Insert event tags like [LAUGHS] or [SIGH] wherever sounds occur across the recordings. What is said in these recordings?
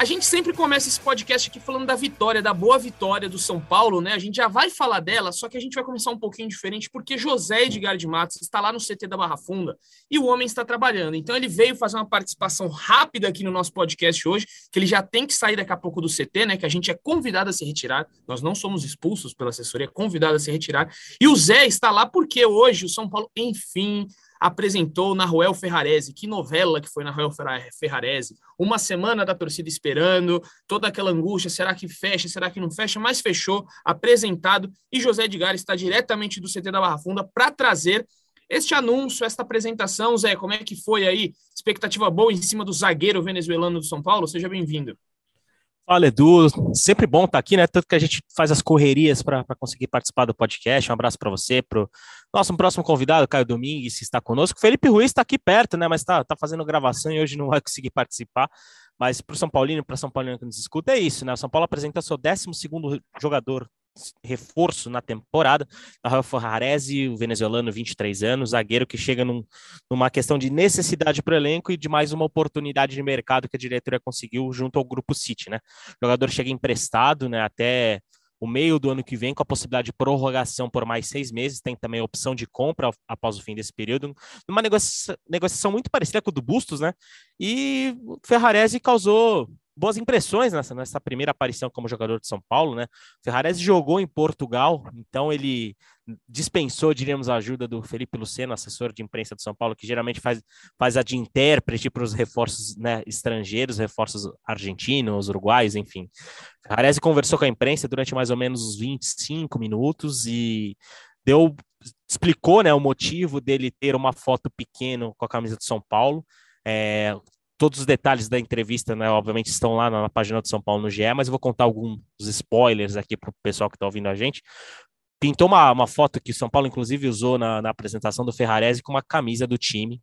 A gente sempre começa esse podcast aqui falando da vitória, da boa vitória do São Paulo, né? A gente já vai falar dela, só que a gente vai começar um pouquinho diferente, porque José Edgar de Matos está lá no CT da Barra Funda e o homem está trabalhando. Então ele veio fazer uma participação rápida aqui no nosso podcast hoje, que ele já tem que sair daqui a pouco do CT, né? Que a gente é convidado a se retirar. Nós não somos expulsos pela assessoria, é convidado a se retirar. E o Zé está lá porque hoje o São Paulo, enfim, apresentou Naruel Ferrarese. Que novela que foi Naruel Ferrarese. Uma semana da torcida esperando, toda aquela angústia, será que fecha, será que não fecha? Mas fechou, apresentado, e José Edgar está diretamente do CT da Barra Funda para trazer este anúncio, esta apresentação. Zé, como é que foi aí? Expectativa boa em cima do zagueiro venezuelano do São Paulo? Seja bem-vindo. Fala, Edu. Sempre bom estar aqui, né? Tanto que a gente faz as correrias para conseguir participar do podcast. Um abraço para você, para o nosso próximo convidado, Caio Domingues, que está conosco. Felipe Ruiz está aqui perto, né? Mas está tá fazendo gravação e hoje não vai conseguir participar. Mas para o São Paulino, para São Paulino que nos escuta, é isso, né? O São Paulo apresenta seu 12 jogador reforço na temporada. Rafael Ferrarese, o venezuelano, 23 anos, zagueiro que chega num, numa questão de necessidade para o elenco e de mais uma oportunidade de mercado que a diretoria conseguiu junto ao Grupo City, né? O jogador chega emprestado, né, até o meio do ano que vem, com a possibilidade de prorrogação por mais seis meses, tem também a opção de compra após o fim desse período, negocia negociação muito parecida com o do Bustos, né? E o Ferrarese causou boas impressões nessa, nessa primeira aparição como jogador de São Paulo, né? Ferrarese jogou em Portugal, então ele dispensou, diríamos, a ajuda do Felipe Luceno, assessor de imprensa de São Paulo, que geralmente faz, faz a de intérprete para os reforços né, estrangeiros, reforços argentinos, uruguaios, enfim. Ferrarese conversou com a imprensa durante mais ou menos uns 25 minutos e deu explicou né, o motivo dele ter uma foto pequena com a camisa de São Paulo. É, todos os detalhes da entrevista, né, obviamente, estão lá na, página do São Paulo no GE, mas eu vou contar alguns spoilers aqui para o pessoal que está ouvindo a gente. Pintou uma, uma foto que o São Paulo, inclusive, usou na, na apresentação do Ferrarese com uma camisa do time,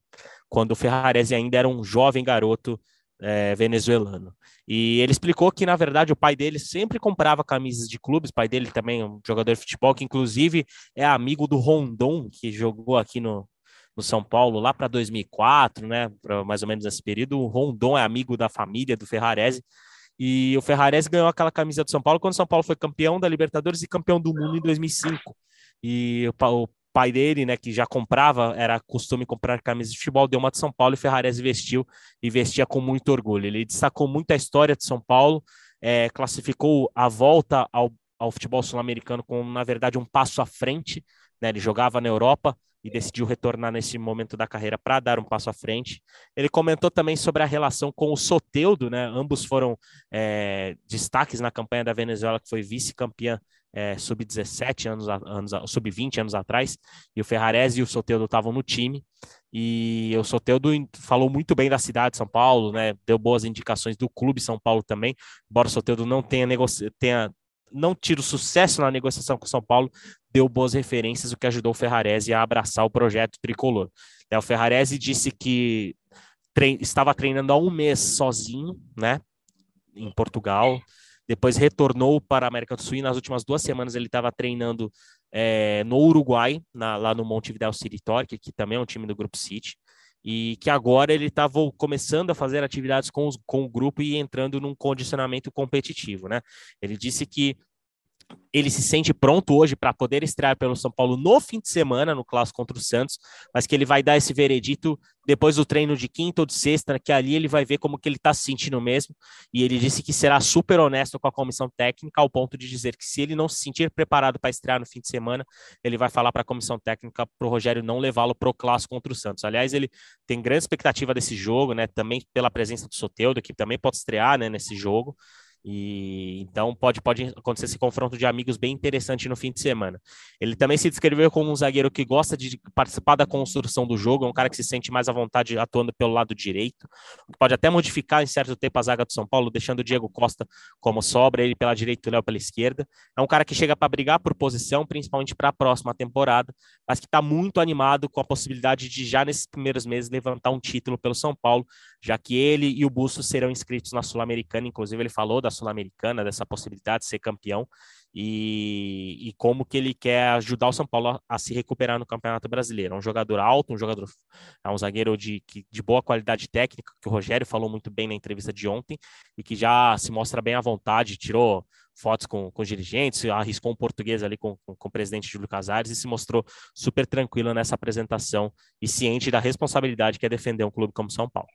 quando o Ferrarese ainda era um jovem garoto é, venezuelano. E ele explicou que, na verdade, o pai dele sempre comprava camisas de clubes, o pai dele também é um jogador de futebol, que inclusive é amigo do Rondon, que jogou aqui no, no São Paulo lá para 2004, né, para mais ou menos esse período. O Rondon é amigo da família do Ferrarese. E o Ferrarese ganhou aquela camisa do São Paulo quando o São Paulo foi campeão da Libertadores e campeão do mundo em 2005. E o, pai dele, né, que já comprava, era costume comprar camisas de futebol, deu uma de São Paulo e Ferrarese vestiu e vestia com muito orgulho. Ele destacou muito a história de São Paulo, é, classificou a volta ao, ao futebol sul-americano como, na verdade, um passo à frente. Né, ele jogava na Europa, e decidiu retornar nesse momento da carreira para dar um passo à frente. Ele comentou também sobre a relação com o Soteudo, né? Ambos foram é, destaques na campanha da Venezuela, que foi vice-campeã é, sub-17 anos, anos sub-20 anos atrás, e o Ferrarese e o Soteudo estavam no time. E o Soteudo falou muito bem da cidade de São Paulo, né? Deu boas indicações do clube São Paulo também, embora o Soteudo não tenha, negoci... tenha não tira o sucesso na negociação com São Paulo, deu boas referências, o que ajudou o Ferrarese a abraçar o projeto tricolor. É, o Ferrarese disse que tre estava treinando há um mês sozinho, né, em Portugal, depois retornou para a América do Sul e nas últimas duas semanas ele estava treinando é, no Uruguai, na, lá no Montevideo City Torque, que também é um time do Grupo City, e que agora ele estava começando a fazer atividades com, os, com o grupo e entrando num condicionamento competitivo, né? Ele disse que ele se sente pronto hoje para poder estrear pelo São Paulo no fim de semana, no clássico contra o Santos, mas que ele vai dar esse veredito depois do treino de quinta ou de sexta, que ali ele vai ver como que ele está se sentindo mesmo, e ele disse que será super honesto com a comissão técnica, ao ponto de dizer que se ele não se sentir preparado para estrear no fim de semana, ele vai falar para a comissão técnica para o Rogério não levá-lo para o clássico contra o Santos. Aliás, ele tem grande expectativa desse jogo, né, também pela presença do Soteudo, que também pode estrear né, nesse jogo, E então pode, pode acontecer esse confronto de amigos bem interessante no fim de semana. Ele também se descreveu como um zagueiro que gosta de participar da construção do jogo, é um cara que se sente mais à vontade atuando pelo lado direito. Pode até modificar em certo tempo a zaga do São Paulo, deixando o Diego Costa como sobra, ele pela direita e o Léo pela esquerda. É um cara que chega para brigar por posição, principalmente para a próxima temporada, mas que está muito animado com a possibilidade de já nesses primeiros meses levantar um título pelo São Paulo, já que ele e o Bustos serão inscritos na Sul-Americana, inclusive ele falou da Sul-Americana, dessa possibilidade de ser campeão, e, e, como que ele quer ajudar o São Paulo a, a, se recuperar no Campeonato Brasileiro. É um jogador alto, um jogador, é um zagueiro de, de boa qualidade técnica, que o Rogério falou muito bem na entrevista de ontem, e que já se mostra bem à vontade, tirou fotos com, com dirigentes, arriscou um português ali com, com, com, o presidente Júlio Casares e se mostrou super tranquilo nessa apresentação e ciente da responsabilidade que é defender um clube como São Paulo.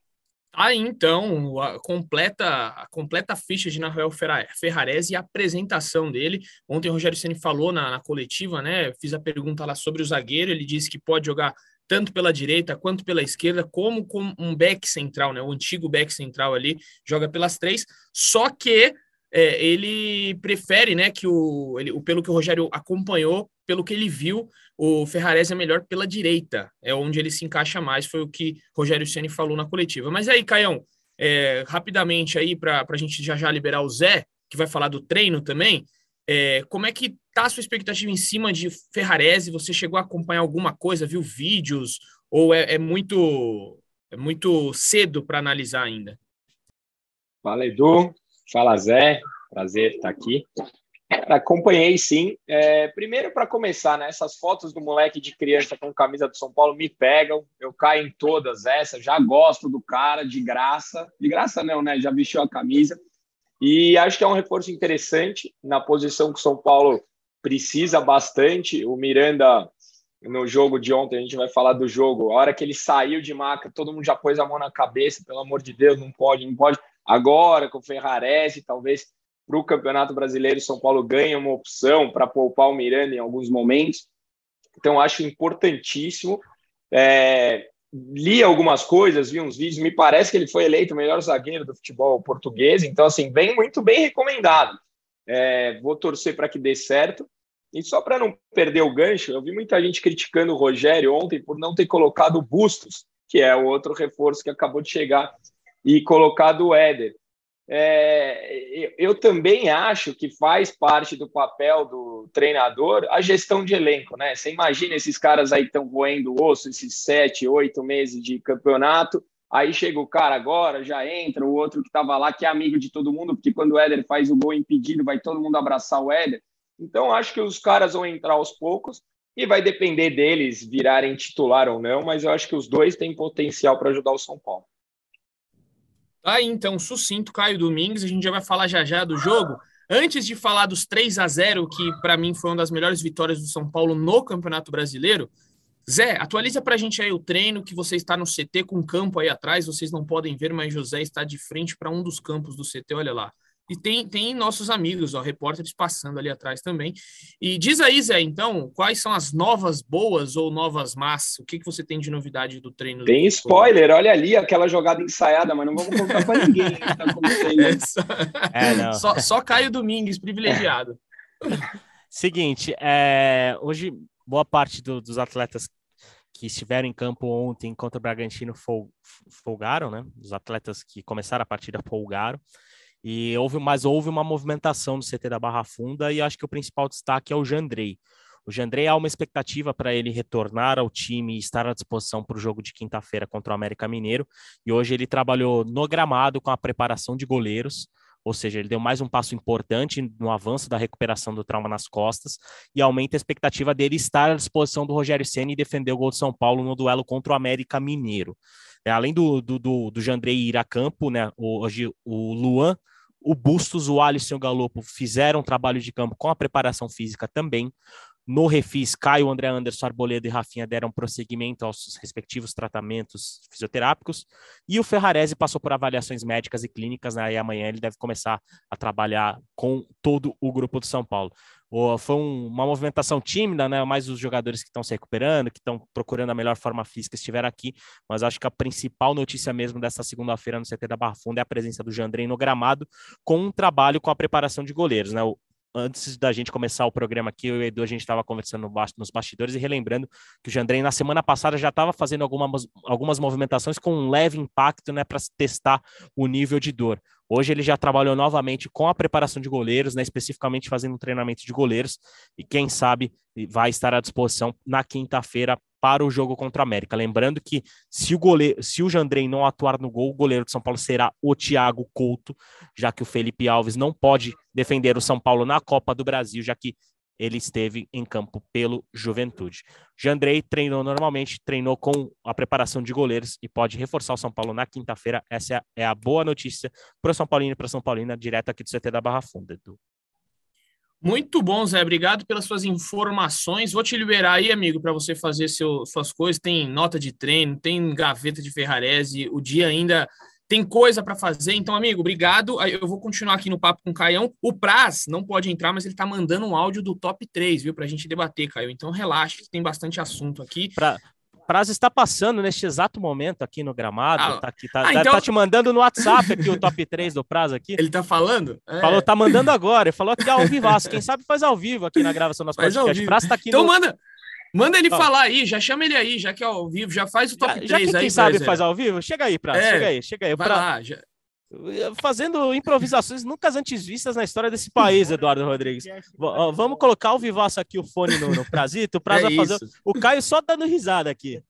Aí então, a completa, a completa ficha de Nahuel Ferrarese e a apresentação dele. Ontem o Rogério Ceni falou na, na, coletiva, né? Fiz a pergunta lá sobre o zagueiro, ele disse que pode jogar tanto pela direita quanto pela esquerda, como com um back central, né? O antigo back central ali joga pelas três, só que é, ele prefere, né, que o, ele, pelo que o Rogério acompanhou, pelo que ele viu, o Ferrares é melhor pela direita, é onde ele se encaixa mais, foi o que Rogério Ceni falou na coletiva. Mas aí, Caião, é, rapidamente aí, para a gente já já liberar o Zé, que vai falar do treino também, é, como é que tá a sua expectativa em cima de Ferrarese? Você chegou a acompanhar alguma coisa, viu vídeos, ou é, é muito, é muito cedo para analisar ainda? Fala, Edu. Fala, Zé. Prazer estar aqui. Acompanhei, sim. É, primeiro, para começar, né, essas fotos do moleque de criança com camisa do São Paulo me pegam. Eu caio em todas essas. Já gosto do cara, de graça. De graça, não, né? Já vestiu a camisa. E acho que é um reforço interessante na posição que o São Paulo precisa bastante. O Miranda, no jogo de ontem, a gente vai falar do jogo. A hora que ele saiu de maca, todo mundo já pôs a mão na cabeça. Pelo amor de Deus, não pode, não pode. Agora, com o Ferrarese, talvez para o Campeonato Brasileiro, São Paulo ganhe uma opção para poupar o Miranda em alguns momentos. Então, acho importantíssimo. É, li algumas coisas, vi uns vídeos, me parece que ele foi eleito o melhor zagueiro do futebol português, então, assim, vem muito bem recomendado. É, vou torcer para que dê certo. E só para não perder o gancho, eu vi muita gente criticando o Rogério ontem por não ter colocado o Bustos, que é o outro reforço que acabou de chegar e colocado o Éder. É, eu também acho que faz parte do papel do treinador a gestão de elenco, né? Você imagina esses caras aí estão roendo o osso, esses sete, oito meses de campeonato, aí chega o cara agora, já entra, o outro que estava lá, que é amigo de todo mundo, porque quando o Éder faz o gol impedido, vai todo mundo abraçar o Éder. Então, acho que os caras vão entrar aos poucos e vai depender deles virarem titular ou não, mas eu acho que os dois têm potencial para ajudar o São Paulo. Tá aí, então, sucinto, Caio Domingues. A gente já vai falar já já do jogo. Antes de falar dos 3 a 0 que para mim foi uma das melhores vitórias do São Paulo no Campeonato Brasileiro, Zé, atualiza para a gente aí o treino que você está no CT com um campo aí atrás. Vocês não podem ver, mas José está de frente para um dos campos do CT. Olha lá. E tem, tem nossos amigos, ó, repórteres passando ali atrás também. E diz aí, Zé, então, quais são as novas boas ou novas más? O que, que você tem de novidade do treino? Tem do spoiler, olha ali aquela jogada ensaiada, mas não vamos contar para ninguém. Tá [LAUGHS] é, só, só Caio Domingues, privilegiado. [LAUGHS] Seguinte, é, hoje boa parte do, dos atletas que estiveram em campo ontem contra o Bragantino folgaram, né? Os atletas que começaram a partida folgaram. E houve, mas houve uma movimentação no CT da Barra Funda e acho que o principal destaque é o Jandrei. O Jandrei há uma expectativa para ele retornar ao time e estar à disposição para o jogo de quinta-feira contra o América Mineiro. E hoje ele trabalhou no gramado com a preparação de goleiros, ou seja, ele deu mais um passo importante no avanço da recuperação do trauma nas costas e aumenta a expectativa dele estar à disposição do Rogério Senna e defender o gol de São Paulo no duelo contra o América Mineiro. É, além do, do, do, do Jandrei ir a campo, né, hoje o Luan o Bustos, o Alisson e o Galopo fizeram um trabalho de campo com a preparação física também. No refis, Caio, André Anderson, Arboleda e Rafinha deram prosseguimento aos respectivos tratamentos fisioterápicos. E o Ferrarese passou por avaliações médicas e clínicas, né? e amanhã ele deve começar a trabalhar com todo o grupo do São Paulo. Foi uma movimentação tímida, né? Mais os jogadores que estão se recuperando, que estão procurando a melhor forma física estiver aqui, mas acho que a principal notícia mesmo dessa segunda-feira no CT da Barra Funda é a presença do Jandrei no gramado, com um trabalho com a preparação de goleiros, né? O, antes da gente começar o programa aqui, eu e o Edu, a gente estava conversando nos bastidores e relembrando que o Jandrei, na semana passada, já estava fazendo algumas, algumas movimentações com um leve impacto né, para testar o nível de dor. Hoje ele já trabalhou novamente com a preparação de goleiros, né, especificamente fazendo um treinamento de goleiros, e quem sabe vai estar à disposição na quinta-feira para o jogo contra o América. Lembrando que se o goleiro, se o Jandrei não atuar no gol, o goleiro de São Paulo será o Thiago Couto, já que o Felipe Alves não pode defender o São Paulo na Copa do Brasil, já que ele esteve em campo pelo Juventude. Jandrei treinou normalmente, treinou com a preparação de goleiros e pode reforçar o São Paulo na quinta-feira. Essa é a boa notícia para o São Paulino e para São Paulina, direto aqui do CT da Barra Funda, Edu. Muito bom, Zé. Obrigado pelas suas informações. Vou te liberar aí, amigo, para você fazer seu, suas coisas. Tem nota de treino, tem gaveta de Ferrarese. O dia ainda tem coisa para fazer. Então, amigo, obrigado. Eu vou continuar aqui no papo com o Caião. O Praz não pode entrar, mas ele está mandando um áudio do top 3, viu, para a gente debater, Caio. Então, relaxa, tem bastante assunto aqui. Pra, Praz está passando neste exato momento aqui no gramado. Ah, tá, aqui, tá, ah, então... tá, te mandando no WhatsApp aqui o top 3 do Praz aqui. Ele tá falando? É. Falou, tá mandando agora. Ele falou que ao vivaço. Quem sabe faz ao vivo aqui na gravação do nosso faz podcast. Praz tá aqui então no... manda. Manda ele falar aí, já chama ele aí, já que é ao vivo, já faz o top já, 3 já que quem aí. Quem sabe faz ao vivo? Chega aí, Praz, é, chega aí, chega aí. Vai pra... lá, já fazendo improvisações nunca antes vistas na história desse país, Eduardo Rodrigues. Vamos colocar o Vivaço aqui, o fone no, no Prazito, o Praz [LAUGHS] é vai fazer o Caio só dando risada aqui.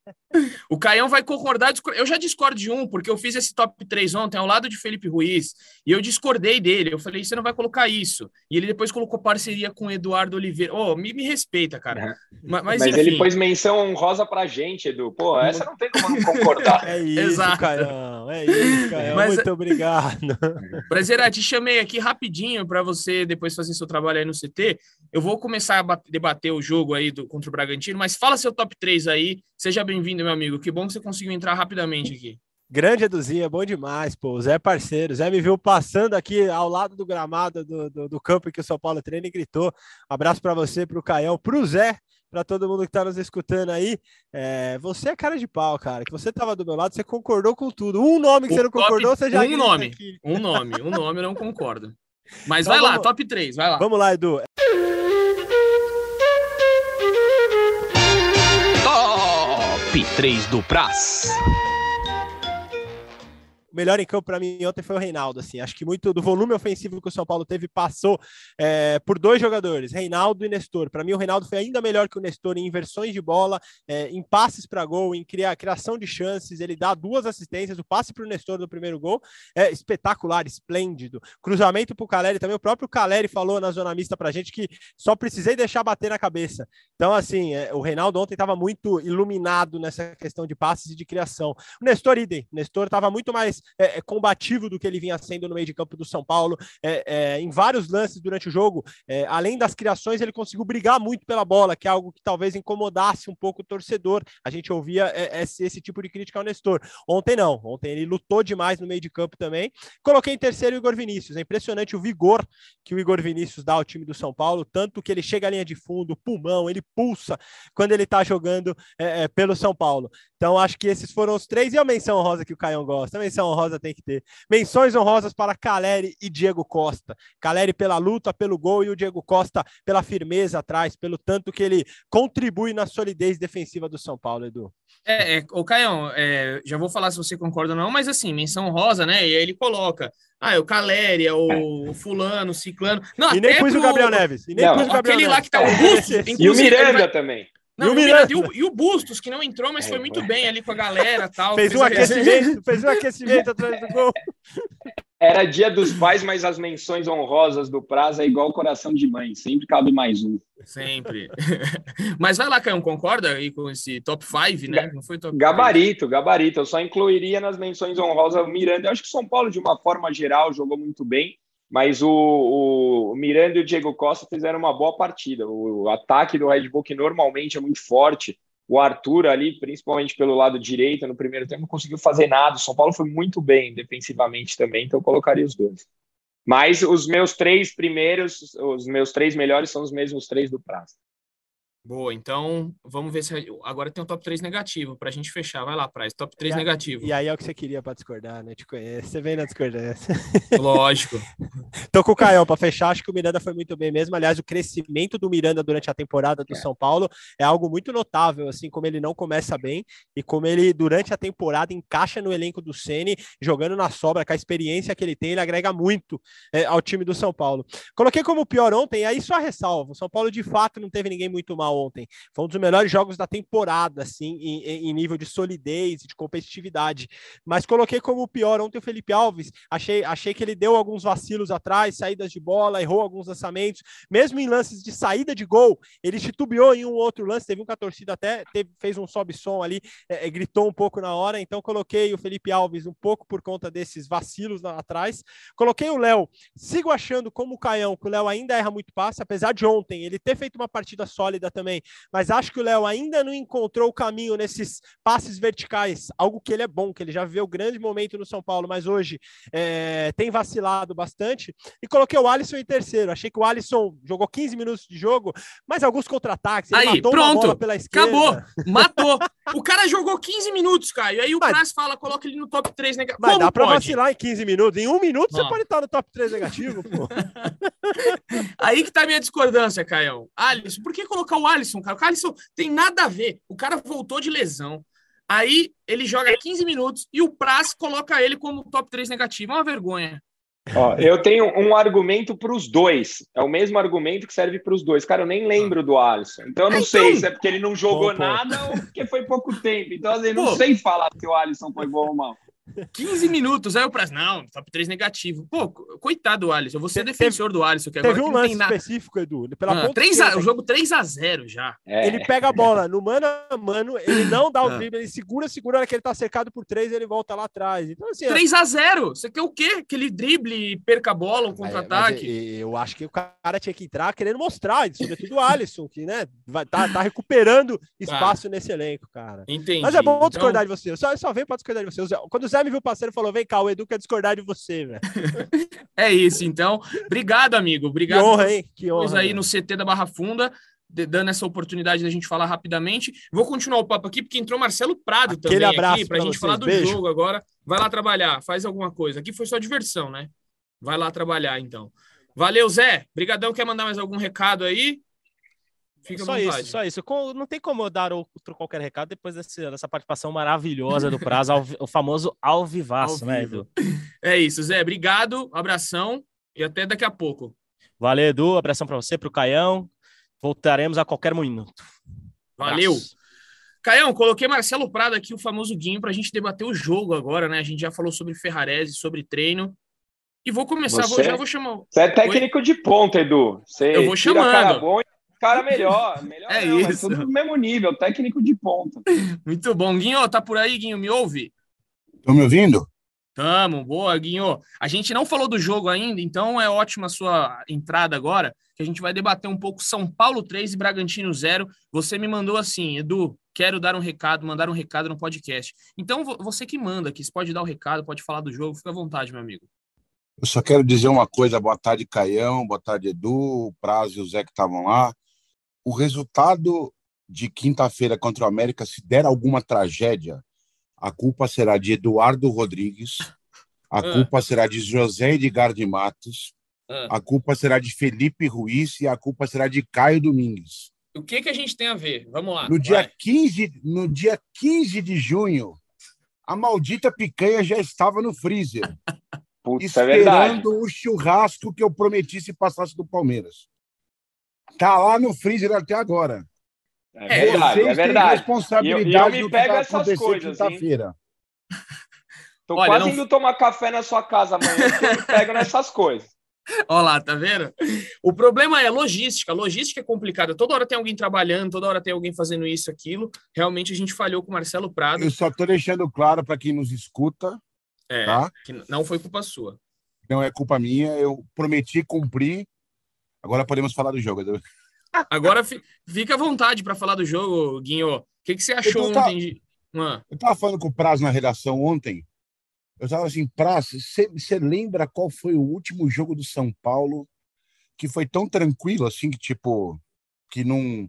O Caião vai concordar. Eu já discordo de um, porque eu fiz esse top 3 ontem ao lado de Felipe Ruiz e eu discordei dele. Eu falei, você não vai colocar isso. E ele depois colocou parceria com Eduardo Oliveira. Oh, me, me respeita, cara. É. Mas, mas, mas ele pôs menção honrosa pra gente, Edu. Pô, essa não tem como não concordar. [LAUGHS] é isso, Exato. Caião. É isso, Caião. Mas, Muito obrigado. [LAUGHS] Prazer, te chamei aqui rapidinho para você depois fazer seu trabalho aí no CT. Eu vou começar a debater o jogo aí do, contra o Bragantino, mas fala seu top 3 aí. Seja bem-vindo, meu amigo. Que bom que você conseguiu entrar rapidamente aqui. Grande Eduzinha, bom demais, pô. Zé é parceiro. Zé me viu passando aqui ao lado do gramado do, do, do campo que o São Paulo treina e gritou. Abraço para você, para o Caião, para o Zé, para todo mundo que está nos escutando aí. É, você é cara de pau, cara. Que você estava do meu lado, você concordou com tudo. Um nome que o você não top, concordou, você já. Um nome, aqui. um nome, um nome eu não concordo. Mas então, vai vamos, lá, top 3, vai lá. Vamos lá, Edu. Top 3 do Praz o melhor em campo para mim ontem foi o Reinaldo. Assim, acho que muito do volume ofensivo que o São Paulo teve passou é, por dois jogadores, Reinaldo e Nestor. Para mim, o Reinaldo foi ainda melhor que o Nestor em inversões de bola, é, em passes para gol, em criar, criação de chances. Ele dá duas assistências, o passe para o Nestor do primeiro gol é espetacular, esplêndido. Cruzamento para o Caleri também. O próprio Caleri falou na zona mista para gente que só precisei deixar bater na cabeça. Então, assim, é, o Reinaldo ontem estava muito iluminado nessa questão de passes e de criação. O Nestor idem. O Nestor estava muito mais é, é, combativo do que ele vinha sendo no meio de campo do São Paulo. É, é em vários lances durante o jogo, é, além das criações, ele conseguiu brigar muito pela bola, que é algo que talvez incomodasse um pouco o torcedor. A gente ouvia esse, esse tipo de crítica ao Nestor. Ontem não, ontem ele lutou demais no meio de campo também. Coloquei em terceiro o Igor Vinícius. É impressionante o vigor que o Igor Vinícius dá ao time do São Paulo, tanto que ele chega à linha de fundo, pulmão, ele pulsa quando ele está jogando é, pelo São Paulo. Então, acho que esses foram os três. E a menção honrosa que o Caião gosta? A menção honrosa tem que ter. Menções honrosas para Caleri e Diego Costa. Caleri pela luta, pelo gol, e o Diego Costa pela firmeza atrás, pelo tanto que ele contribui na solidez defensiva do São Paulo, Edu. É, é o Caião, é, já vou falar se você concorda ou não, mas assim, menção honrosa, né? E aí ele coloca. Ah, é o Caleri, é o fulano, o ciclano. Não, e nem pus pro... o Gabriel Neves. E nem não, pus o Gabriel aquele Neves. lá que tá o Russo. [LAUGHS] E o Miranda vai... também. Não, e, o Miranda, e, o, e o Bustos, que não entrou, mas é, foi muito bem ali com a galera tal. Fez, um aquecimento, fez um aquecimento atrás do gol. [LAUGHS] Era dia dos pais, mas as menções honrosas do prazo é igual coração de mãe, sempre cabe mais um. Sempre. [LAUGHS] mas vai lá, Caio, concorda aí com esse top 5, né? Não foi top gabarito, five. gabarito. Eu só incluiria nas menções honrosas o Miranda. Eu acho que o São Paulo, de uma forma geral, jogou muito bem mas o, o, Miranda e o Diego Costa fizeram uma boa partida. O, ataque do Red Bull, que normalmente é muito forte, o Arthur ali, principalmente pelo lado direito, no primeiro tempo, não conseguiu fazer nada. O São Paulo foi muito bem defensivamente também, então eu colocaria os dois. Mas os meus três primeiros, os meus três melhores são os mesmos três do prazo. Boa, então vamos ver se agora tem um top 3 negativo para a gente fechar. Vai lá, Praz, top 3 e negativo. E aí é o que você queria para discordar, né? Te conhece, você vem na discordância. [LAUGHS] Lógico. Tô com o Caio para fechar, acho que o Miranda foi muito bem mesmo. Aliás, o crescimento do Miranda durante a temporada do é. São Paulo é algo muito notável, assim como ele não começa bem e como ele durante a temporada encaixa no elenco do Ceni, jogando na sobra, com a experiência que ele tem, ele agrega muito é, ao time do São Paulo. Coloquei como pior ontem, aí só ressalvo. O São Paulo de fato não teve ninguém muito mal ontem. Foi um dos melhores jogos da temporada, assim, em, em nível de solidez, de competitividade. Mas coloquei como pior ontem o Felipe Alves. Achei, achei que ele deu alguns vacilos atrás, saídas de bola, errou alguns lançamentos. Mesmo em lances de saída de gol, ele titubeou em um outro lance. Teve um que a torcida até teve, fez um sobe-som ali, é, é, gritou um pouco na hora. Então coloquei o Felipe Alves um pouco por conta desses vacilos lá atrás. Coloquei o Léo. Sigo achando como o Caião que o Léo ainda erra muito passe, apesar de ontem ele ter feito uma partida sólida também mas acho que o Léo ainda não encontrou o caminho nesses passes verticais, algo que ele é bom, que ele já viveu grande momento no São Paulo, mas hoje é, tem vacilado bastante. E coloquei o Alisson em terceiro. Achei que o Alisson jogou 15 minutos de jogo, mas alguns contra-ataques. Aí, pronto, pela esquerda. acabou, matou. [LAUGHS] o cara jogou 15 minutos, Caio. Aí o mas, fala, coloca ele no top 3 negativo. Mas Como dá pra pode? vacilar em 15 minutos. Em um minuto você pode estar no top 3 negativo, pô. [LAUGHS] Aí que tá a minha discordância, Caio. Alisson, por que colocar o Alisson, cara? O Alisson tem nada a ver. O cara voltou de lesão. Aí ele joga 15 minutos e o Praz coloca ele como top 3 negativo. É uma vergonha. Ó, eu tenho um argumento para os dois. É o mesmo argumento que serve para os dois. Cara, eu nem lembro do Alisson. Então eu não então... sei se é porque ele não jogou nada ou porque foi pouco tempo. Então, assim, eu não sei falar se o Alisson foi bom ou mal. 15 minutos, aí eu prazo, não, top 3 negativo. Pô, coitado do Alisson, eu vou ser defensor do Alisson. Que agora teve um lance específico, Edu. Pela ah, 3 a, o jogo 3x0 já. É. Ele pega a bola no mano a mano, ele não dá o ah. drible, ele segura, segura, na que ele tá cercado por 3 ele volta lá atrás. Então, assim, 3x0, você quer o quê? Aquele drible, perca a bola, um contra-ataque? eu acho que o cara tinha que entrar querendo mostrar, sobretudo o Alisson, que né, vai, tá, tá recuperando espaço ah. nesse elenco, cara. Entendi. Mas é bom discordar então... de você, eu só, eu só venho pra discordar de você. Quando o Zé me viu parceiro falou: vem cá, o Edu quer discordar de você, velho. [LAUGHS] é isso, então. Obrigado, amigo. Obrigado. Que honra, hein? Que honra. aí no CT da Barra Funda dando essa oportunidade da gente falar rapidamente. Vou continuar o papo aqui, porque entrou Marcelo Prado Aquele também aqui, para a gente vocês. falar do Beijo. jogo agora. Vai lá trabalhar, faz alguma coisa. Aqui foi só diversão, né? Vai lá trabalhar, então. Valeu, Zé. Brigadão. Quer mandar mais algum recado aí? Fica só isso, só isso. Não tem como eu dar outro qualquer recado depois desse, dessa participação maravilhosa do prazo, o famoso alvivaço, né, Edu? [LAUGHS] É isso, Zé. Obrigado, abração e até daqui a pouco. Valeu, Edu. Abração para você, para o Caião. Voltaremos a qualquer minuto. Valeu. Caião, coloquei Marcelo Prado aqui, o famoso Guinho, para a gente debater o jogo agora, né? A gente já falou sobre Ferrarese, sobre treino. E vou começar, você, vou, já vou chamar. Você é técnico Oi? de ponta, Edu. Você eu vou chamando. Cara melhor. melhor é não, isso. tudo no mesmo nível, técnico de ponta. Muito bom. Guinho, tá por aí, Guinho? Me ouve? Estão me ouvindo? Tamo, boa, Guinho. A gente não falou do jogo ainda, então é ótima a sua entrada agora, que a gente vai debater um pouco São Paulo 3 e Bragantino 0. Você me mandou assim, Edu, quero dar um recado, mandar um recado no podcast. Então, você que manda aqui, você pode dar o um recado, pode falar do jogo, fica à vontade, meu amigo. Eu só quero dizer uma coisa, boa tarde, Caião, boa tarde, Edu, o Prazo e o Zé que estavam lá o resultado de quinta-feira contra o América, se der alguma tragédia, a culpa será de Eduardo Rodrigues, a ah. culpa será de José Edgar de Matos, ah. a culpa será de Felipe Ruiz e a culpa será de Caio Domingues. O que, que a gente tem a ver? Vamos lá. No dia, 15, no dia 15 de junho, a maldita picanha já estava no freezer. [LAUGHS] Putz, é esperando é o churrasco que eu prometi se passasse do Palmeiras. Tá lá no freezer até agora. É verdade, Vocês é verdade. responsabilidade e eu, eu me pego essas coisas. Quinta-feira. Tô Olha, quase não... indo tomar café na sua casa amanhã, eu me pego nessas coisas. [LAUGHS] Olha lá, tá vendo? O problema é logística. logística é complicada. Toda hora tem alguém trabalhando, toda hora tem alguém fazendo isso, aquilo. Realmente a gente falhou com o Marcelo Prado. Eu só tô deixando claro para quem nos escuta. É, tá? que não foi culpa sua. Não é culpa minha. Eu prometi cumprir Agora podemos falar do jogo. Agora fica à vontade para falar do jogo, Guinho. O que, que você achou eu ontem? De... Eu estava falando com o Prazo na redação ontem. Eu tava assim, Praça, você lembra qual foi o último jogo do São Paulo que foi tão tranquilo assim, que tipo, que não,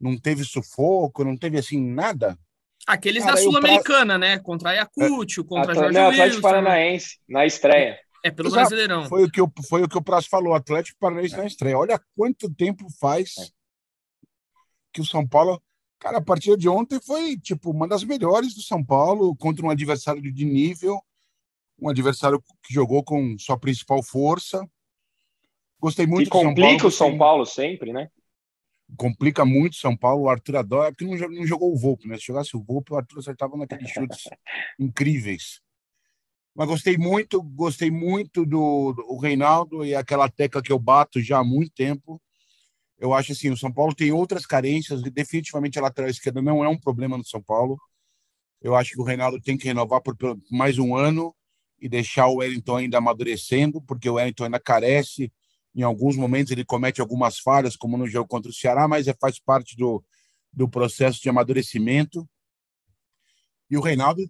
não teve sufoco, não teve assim nada? Aqueles Cara, da Sul-Americana, pra... né? Contra Ayacucho, é, contra Jorge não, Atlético né? Paranaense, na estreia. É, pelo Exato. Brasileirão. Foi o que o, foi o, que o Prazo falou, Atlético Paranaense é. na estreia. Olha quanto tempo faz é. que o São Paulo... Cara, a partida de ontem foi, tipo, uma das melhores do São Paulo contra um adversário de nível, um adversário que jogou com sua principal força. Gostei muito que complica o São Paulo sempre, né? complica muito São Paulo. O Arthur adora, porque não, não jogou o Volpe, né? Se jogasse o Volpe, o Arthur acertava naqueles chutes [LAUGHS] incríveis. Mas gostei muito, gostei muito do, do Reinaldo e aquela tecla que eu bato já há muito tempo. Eu acho assim, o São Paulo tem outras carências, definitivamente a lateral esquerda não é um problema no São Paulo. Eu acho que o Reinaldo tem que renovar por, mais um ano e deixar o Wellington ainda amadurecendo, porque o Wellington ainda carece em alguns momentos ele comete algumas falhas, como no jogo contra o Ceará, mas é, faz parte do, do processo de amadurecimento. E o Reinaldo,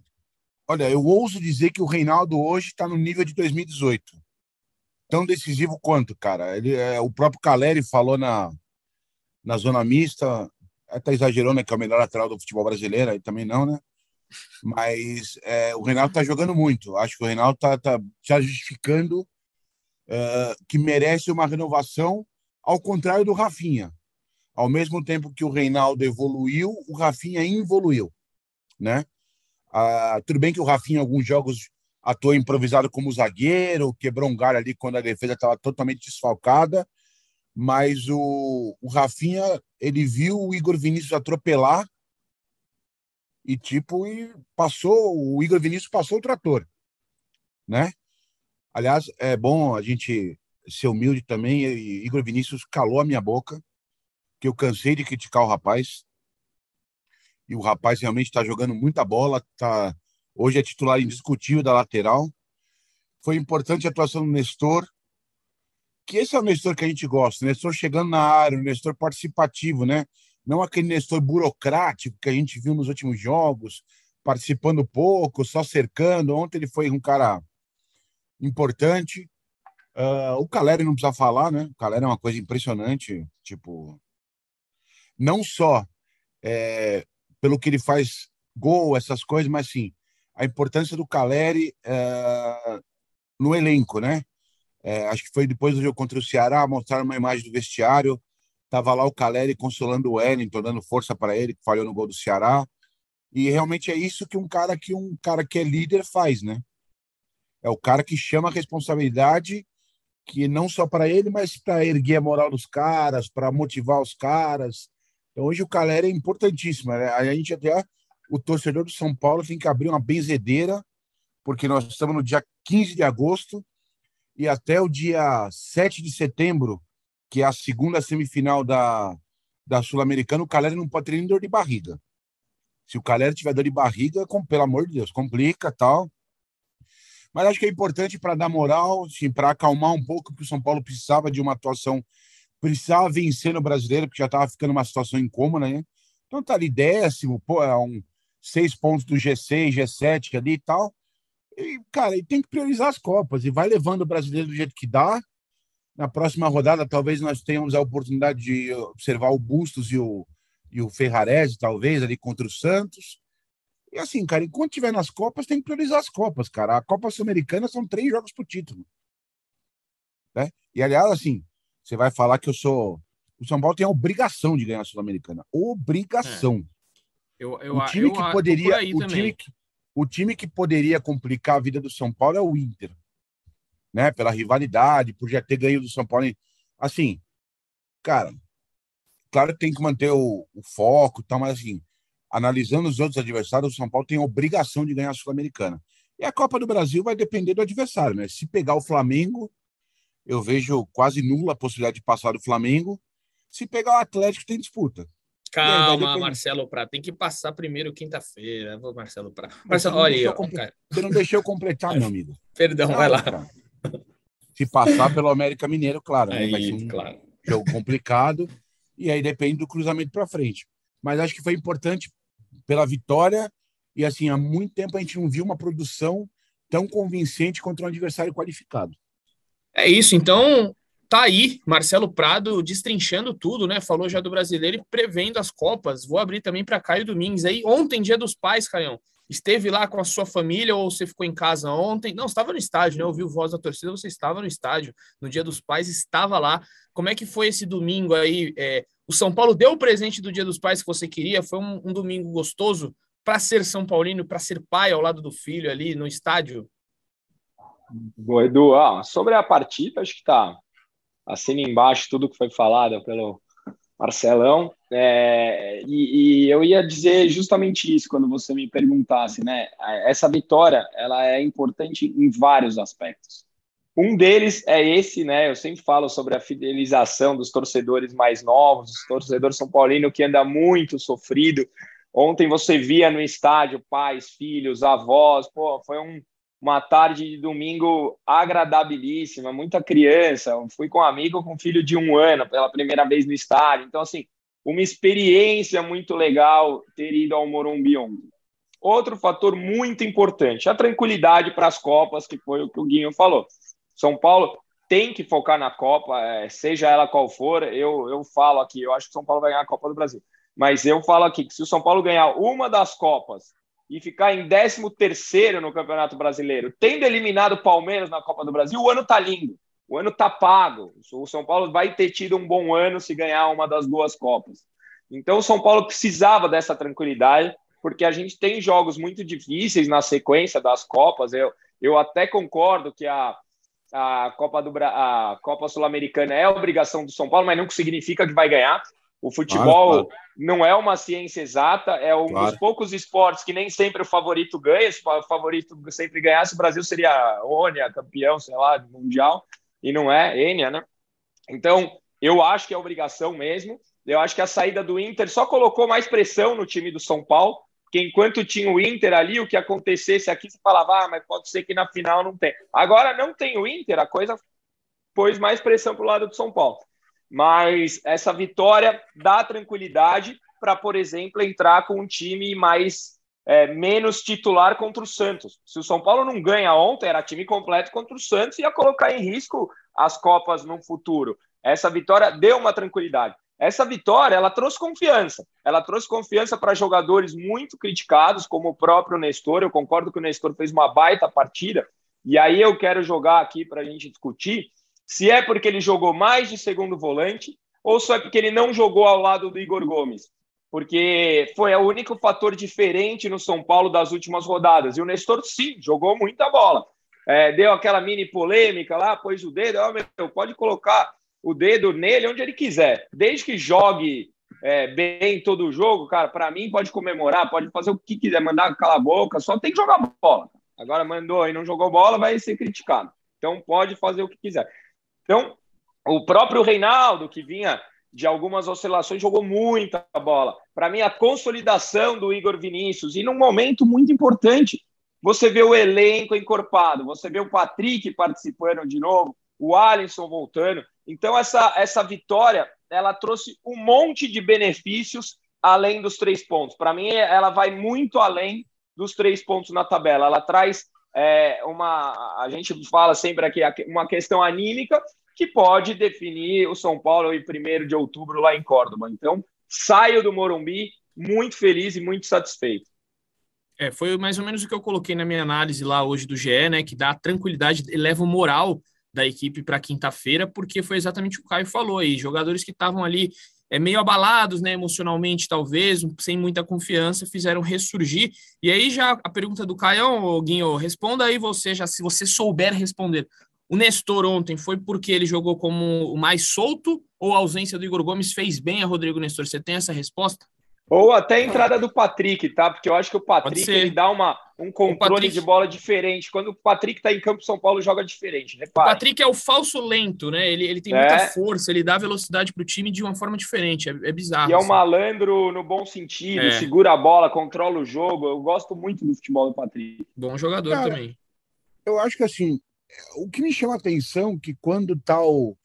olha, eu ouso dizer que o Reinaldo hoje está no nível de 2018. Tão decisivo quanto, cara. Ele, é, o próprio Caleri falou na, na zona mista, até exagerou, né, que é o melhor lateral do futebol brasileiro, aí também não, né? Mas é, o Reinaldo está jogando muito. Acho que o Reinaldo está tá, tá justificando uh, que merece uma renovação, ao contrário do Rafinha. Ao mesmo tempo que o Reinaldo evoluiu, o Rafinha involuiu, né? Uh, tudo bem que o Rafinha, em alguns jogos, atuou improvisado como zagueiro, quebrou um galho ali quando a defesa estava totalmente desfalcada, mas o, o Rafinha, ele viu o Igor Vinícius atropelar e, tipo, e passou, o Igor Vinícius passou o trator, né? Aliás, é bom a gente ser humilde também. E Igor Vinícius calou a minha boca, que eu cansei de criticar o rapaz. E o rapaz realmente está jogando muita bola. Tá... Hoje é titular indiscutível da lateral. Foi importante a atuação do Nestor, que esse é o Nestor que a gente gosta. O Nestor chegando na área, o Nestor participativo, né? Não aquele Nestor burocrático que a gente viu nos últimos jogos, participando pouco, só cercando. Ontem ele foi um cara importante. Uh, o Caleri não precisa falar, né? O Caleri é uma coisa impressionante, tipo, não só é, pelo que ele faz gol, essas coisas, mas sim a importância do Caleri é, no elenco, né? É, acho que foi depois do jogo contra o Ceará, mostraram uma imagem do vestiário, tava lá o Caleri consolando o Wellington, dando força para ele, que falhou no gol do Ceará. E realmente é isso que um cara que um cara que é líder faz, né? É o cara que chama a responsabilidade, que não só para ele, mas para erguer a moral dos caras, para motivar os caras. Então, hoje o Calera é importantíssimo. Né? A gente até, o torcedor do São Paulo tem que abrir uma benzedeira, porque nós estamos no dia 15 de agosto e até o dia 7 de setembro, que é a segunda semifinal da, da Sul-Americana, o Calera não pode ter nem dor de barriga. Se o Calera tiver dor de barriga, com, pelo amor de Deus, complica tal. Mas acho que é importante para dar moral, assim, para acalmar um pouco, porque o São Paulo precisava de uma atuação, precisava vencer no brasileiro, porque já estava ficando uma situação incômoda, né? Então tá ali décimo, pô, é um seis pontos do G6, G7 ali e tal. E, cara, ele tem que priorizar as Copas e vai levando o brasileiro do jeito que dá. Na próxima rodada, talvez nós tenhamos a oportunidade de observar o Bustos e o, e o Ferrarese, talvez, ali contra o Santos. E assim, cara, enquanto tiver nas Copas, tem que priorizar as Copas, cara. A Copa Sul-Americana são três jogos pro título. Né? E, aliás, assim, você vai falar que eu sou. O São Paulo tem a obrigação de ganhar a Sul-Americana. Obrigação. É. Eu, eu, o time eu, que poderia. O time que, o time que poderia complicar a vida do São Paulo é o Inter. Né? Pela rivalidade, por já ter ganho do São Paulo. Assim, cara, claro que tem que manter o, o foco e tal, mas assim, analisando os outros adversários, o São Paulo tem a obrigação de ganhar a Sul-Americana. E a Copa do Brasil vai depender do adversário, né? Se pegar o Flamengo, eu vejo quase nula a possibilidade de passar do Flamengo. Se pegar o Atlético, tem disputa. Calma, Marcelo Prato. Tem que passar primeiro quinta-feira. Vou Marcelo Prato. Marcelo, olha aí, cara. Você não deixou eu completar, meu amigo. [LAUGHS] Perdão, vai lá. Se passar pelo América Mineiro, claro. Né? Vai ser um claro. jogo complicado. E aí depende do cruzamento para frente. Mas acho que foi importante pela vitória. E assim, há muito tempo a gente não viu uma produção tão convincente contra um adversário qualificado. É isso, então tá aí Marcelo Prado destrinchando tudo, né? Falou já do brasileiro e prevendo as Copas. Vou abrir também para Caio Domingues aí. Ontem, dia dos pais, Caião. Esteve lá com a sua família ou você ficou em casa ontem? Não, estava no estádio, né? Ouviu voz da torcida, você estava no estádio. No dia dos pais, estava lá. Como é que foi esse domingo aí? É, o São Paulo deu o presente do dia dos pais que você queria? Foi um, um domingo gostoso para ser São Paulino, para ser pai ao lado do filho ali no estádio? Boa, Edu. Ah, sobre a partida, acho que está assina embaixo tudo que foi falado pelo Marcelão. É, e, e, eu ia dizer justamente isso quando você me perguntasse, né? Essa vitória, ela é importante em vários aspectos. Um deles é esse, né? Eu sempre falo sobre a fidelização dos torcedores mais novos, dos torcedores são paulino que anda muito sofrido. Ontem você via no estádio pais, filhos, avós, pô, foi um, uma tarde de domingo agradabilíssima, muita criança. Fui com um amigo com um filho de um ano pela primeira vez no estádio. Então, assim, uma experiência muito legal ter ido ao Morumbi ontem. Outro fator muito importante, a tranquilidade para as Copas, que foi o que o Guinho falou. São Paulo tem que focar na Copa, é, seja ela qual for. Eu, eu falo aqui, eu acho que São Paulo vai ganhar a Copa do Brasil. Mas eu falo aqui que se o São Paulo ganhar uma das Copas e ficar em 13 terceiro no Campeonato Brasileiro, tendo eliminado o Palmeiras na Copa do Brasil, o ano tá lindo. O ano tá pago. O São Paulo vai ter tido um bom ano se ganhar uma das duas Copas. Então, o São Paulo precisava dessa tranquilidade, porque a gente tem jogos muito difíceis na sequência das Copas. Eu, eu até concordo que a, a Copa, do, a Copa Sul-Americana é obrigação do São Paulo, mas não significa que vai ganhar. O futebol claro, claro. não é uma ciência exata, é um claro. dos poucos esportes que nem sempre o favorito ganha. Se o favorito sempre ganhasse, o Brasil seria Ônia, campeão, sei lá, mundial, e não é Ênia, né? Então, eu acho que é obrigação mesmo. Eu acho que a saída do Inter só colocou mais pressão no time do São Paulo, porque enquanto tinha o Inter ali, o que acontecesse aqui, você falava, ah, mas pode ser que na final não tem. Agora não tem o Inter, a coisa pôs mais pressão para o lado do São Paulo mas essa vitória dá tranquilidade para, por exemplo, entrar com um time mais é, menos titular contra o Santos. Se o São Paulo não ganha ontem, era time completo contra o Santos, ia colocar em risco as Copas no futuro. Essa vitória deu uma tranquilidade. Essa vitória, ela trouxe confiança. Ela trouxe confiança para jogadores muito criticados, como o próprio Nestor. Eu concordo que o Nestor fez uma baita partida. E aí eu quero jogar aqui para a gente discutir se é porque ele jogou mais de segundo volante ou só é porque ele não jogou ao lado do Igor Gomes. Porque foi o único fator diferente no São Paulo das últimas rodadas. E o Nestor, sim, jogou muita bola. É, deu aquela mini polêmica lá, pôs o dedo. Oh, meu, pode colocar o dedo nele onde ele quiser. Desde que jogue é, bem todo o jogo, cara, para mim pode comemorar, pode fazer o que quiser, mandar calar a boca, só tem que jogar bola. Agora mandou e não jogou bola, vai ser criticado. Então pode fazer o que quiser. Então, o próprio Reinaldo, que vinha de algumas oscilações, jogou muita bola. Para mim, a consolidação do Igor Vinícius, e num momento muito importante, você vê o elenco encorpado, você vê o Patrick participando de novo, o Alisson voltando. Então, essa, essa vitória, ela trouxe um monte de benefícios além dos três pontos. Para mim, ela vai muito além dos três pontos na tabela. Ela traz é, uma. A gente fala sempre aqui uma questão anímica que pode definir o São Paulo em 1 de outubro lá em Córdoba. Então, saio do Morumbi muito feliz e muito satisfeito. É, foi mais ou menos o que eu coloquei na minha análise lá hoje do GE, né? Que dá tranquilidade, eleva o moral da equipe para quinta-feira, porque foi exatamente o que o Caio falou aí. Jogadores que estavam ali é, meio abalados, né, emocionalmente, talvez, sem muita confiança, fizeram ressurgir. E aí já a pergunta do Caião, Guinho, responda aí você, já se você souber responder. O Nestor ontem foi porque ele jogou como o mais solto ou a ausência do Igor Gomes fez bem a Rodrigo Nestor? Você tem essa resposta? Ou até a entrada do Patrick, tá? Porque eu acho que o Patrick ele dá uma, um controle Patrick... de bola diferente. Quando o Patrick tá em campo, São Paulo joga diferente. Repare. O Patrick é o falso lento, né? Ele, ele tem é. muita força, ele dá velocidade pro time de uma forma diferente. É, é bizarro. E é um assim. malandro no bom sentido, é. segura a bola, controla o jogo. Eu gosto muito do futebol do Patrick. Bom jogador Cara, também. Eu acho que assim, o que me chama a atenção é que quando tá o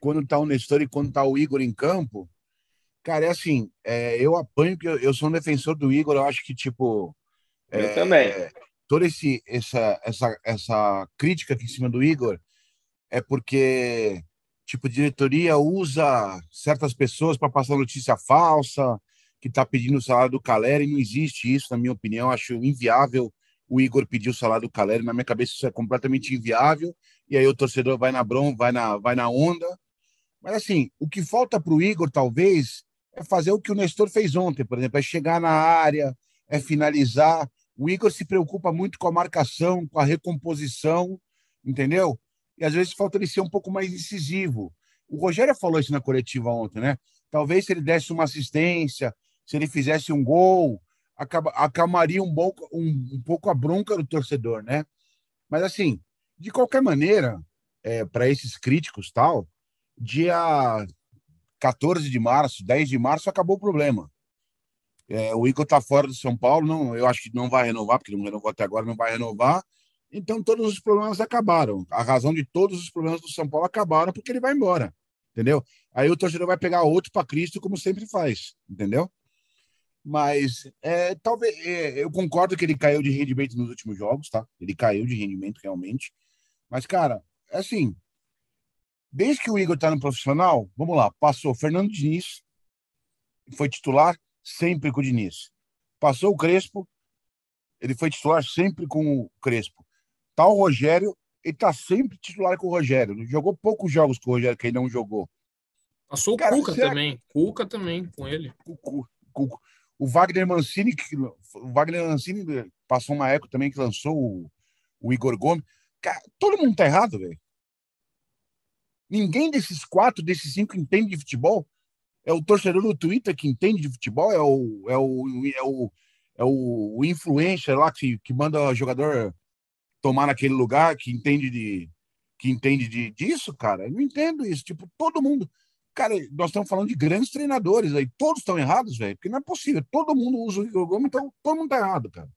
quando tá o Nestor e quando tá o Igor em campo, Cara, é assim, é, eu apanho que eu, eu, sou um defensor do Igor, eu acho que, tipo. Eu é, também. toda esse, essa, essa, essa crítica aqui em cima do Igor é porque tipo diretoria usa certas pessoas para passar notícia falsa, que está pedindo o salário do Caleri, não existe isso, na minha opinião, acho inviável o Igor pedir o salário do Caleri, na minha cabeça isso é completamente inviável, e aí o torcedor vai na bronca, vai na, vai na onda, mas assim, o que falta para o Igor, talvez, é fazer o que o Nestor fez ontem, por exemplo, é chegar na área, é finalizar, o Igor se preocupa muito com a marcação, com a recomposição, entendeu? E às vezes falta ele ser um pouco mais incisivo. O Rogério falou isso na coletiva ontem, né? Talvez se ele desse uma assistência, se ele fizesse um gol, acalmaria um um, um pouco a bronca do torcedor, né? Mas assim, de qualquer maneira, é, para esses críticos tal, dia 14 de março, 10 de março, acabou o problema. É, o Igor está fora do São Paulo, não, eu acho que não vai renovar, porque não renovou até agora, não vai renovar. Então todos os problemas acabaram. A razão de todos os problemas do São Paulo acabaram porque ele vai embora, entendeu? Aí o torcedor vai pegar outro para Cristo, como sempre faz, entendeu? Mas é, talvez é, eu concordo que ele caiu de rendimento nos últimos jogos, tá? Ele caiu de rendimento realmente. Mas, cara, é assim, desde que o Igor tá no profissional, vamos lá, passou Fernando Diniz, foi titular, sempre com o Diniz. Passou o Crespo, ele foi titular sempre com o Crespo. Tá o Rogério, ele tá sempre titular com o Rogério. Jogou poucos jogos com o Rogério que ele não jogou. Passou Cara, o Cuca também. Cuca também com ele. O, o, o Wagner Mancini, que, o Wagner Mancini passou uma época também que lançou o, o Igor Gomes. Cara, todo mundo tá errado, velho. Ninguém desses quatro, desses cinco entende de futebol é o torcedor do Twitter que entende de futebol, é o, é o, é o, é o, influencer lá que, que manda o jogador tomar naquele lugar, que entende de que entende de, disso, cara. Eu não entendo isso. Tipo, todo mundo. Cara, nós estamos falando de grandes treinadores aí. Todos estão errados, velho. Porque não é possível. Todo mundo usa o Igor Gomes, então todo mundo tá errado, cara.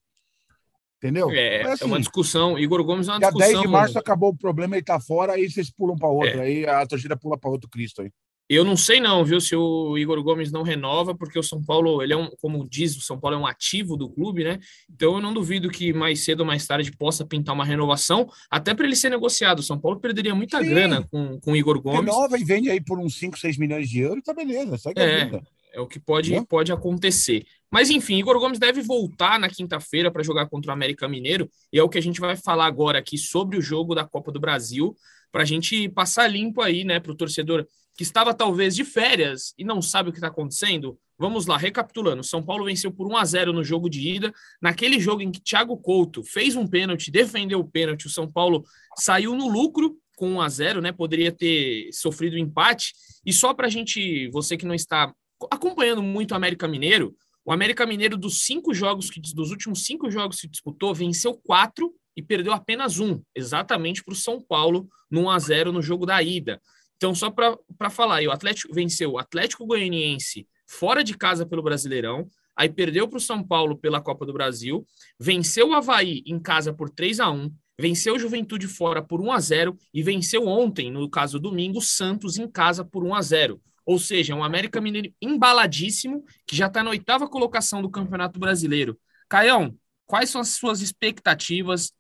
Entendeu? É, assim, é uma assim, discussão. Igor Gomes é uma discussão. Dia 10 de março acabou o problema, ele tá fora, aí vocês pulam para outro. É. Aí a torcida pula para outro Cristo aí. Eu não sei não, viu, se o Igor Gomes não renova, porque o São Paulo, ele é um, como diz, o São Paulo é um ativo do clube, né? Então eu não duvido que mais cedo ou mais tarde possa pintar uma renovação, até para ele ser negociado. O São Paulo perderia muita Sim. grana com, com o Igor Gomes. Renova e vende aí por uns 5, 6 milhões de euros, tá beleza, segue é, a vida. É o que pode, pode acontecer. Mas enfim, Igor Gomes deve voltar na quinta-feira para jogar contra o América Mineiro, e é o que a gente vai falar agora aqui sobre o jogo da Copa do Brasil, para a gente passar limpo aí, né, para o torcedor que estava talvez de férias e não sabe o que está acontecendo, vamos lá, recapitulando. São Paulo venceu por 1 a 0 no jogo de ida. Naquele jogo em que Thiago Couto fez um pênalti, defendeu o pênalti, o São Paulo saiu no lucro com 1 a 0 né? Poderia ter sofrido um empate. E só para a gente, você que não está acompanhando muito o América Mineiro, o América Mineiro, dos cinco jogos que dos últimos cinco jogos que disputou, venceu quatro e perdeu apenas um, exatamente para o São Paulo, no 1 a 0 no jogo da ida. Então, só para falar, o Atlético venceu o Atlético Goianiense fora de casa pelo Brasileirão, aí perdeu para o São Paulo pela Copa do Brasil, venceu o Havaí em casa por 3 a 1 venceu o Juventude fora por 1 a 0 e venceu ontem, no caso domingo, Santos em casa por 1 a 0 ou seja, um América Mineiro embaladíssimo, que já está na oitava colocação do Campeonato Brasileiro. Caião, quais são as suas expectativas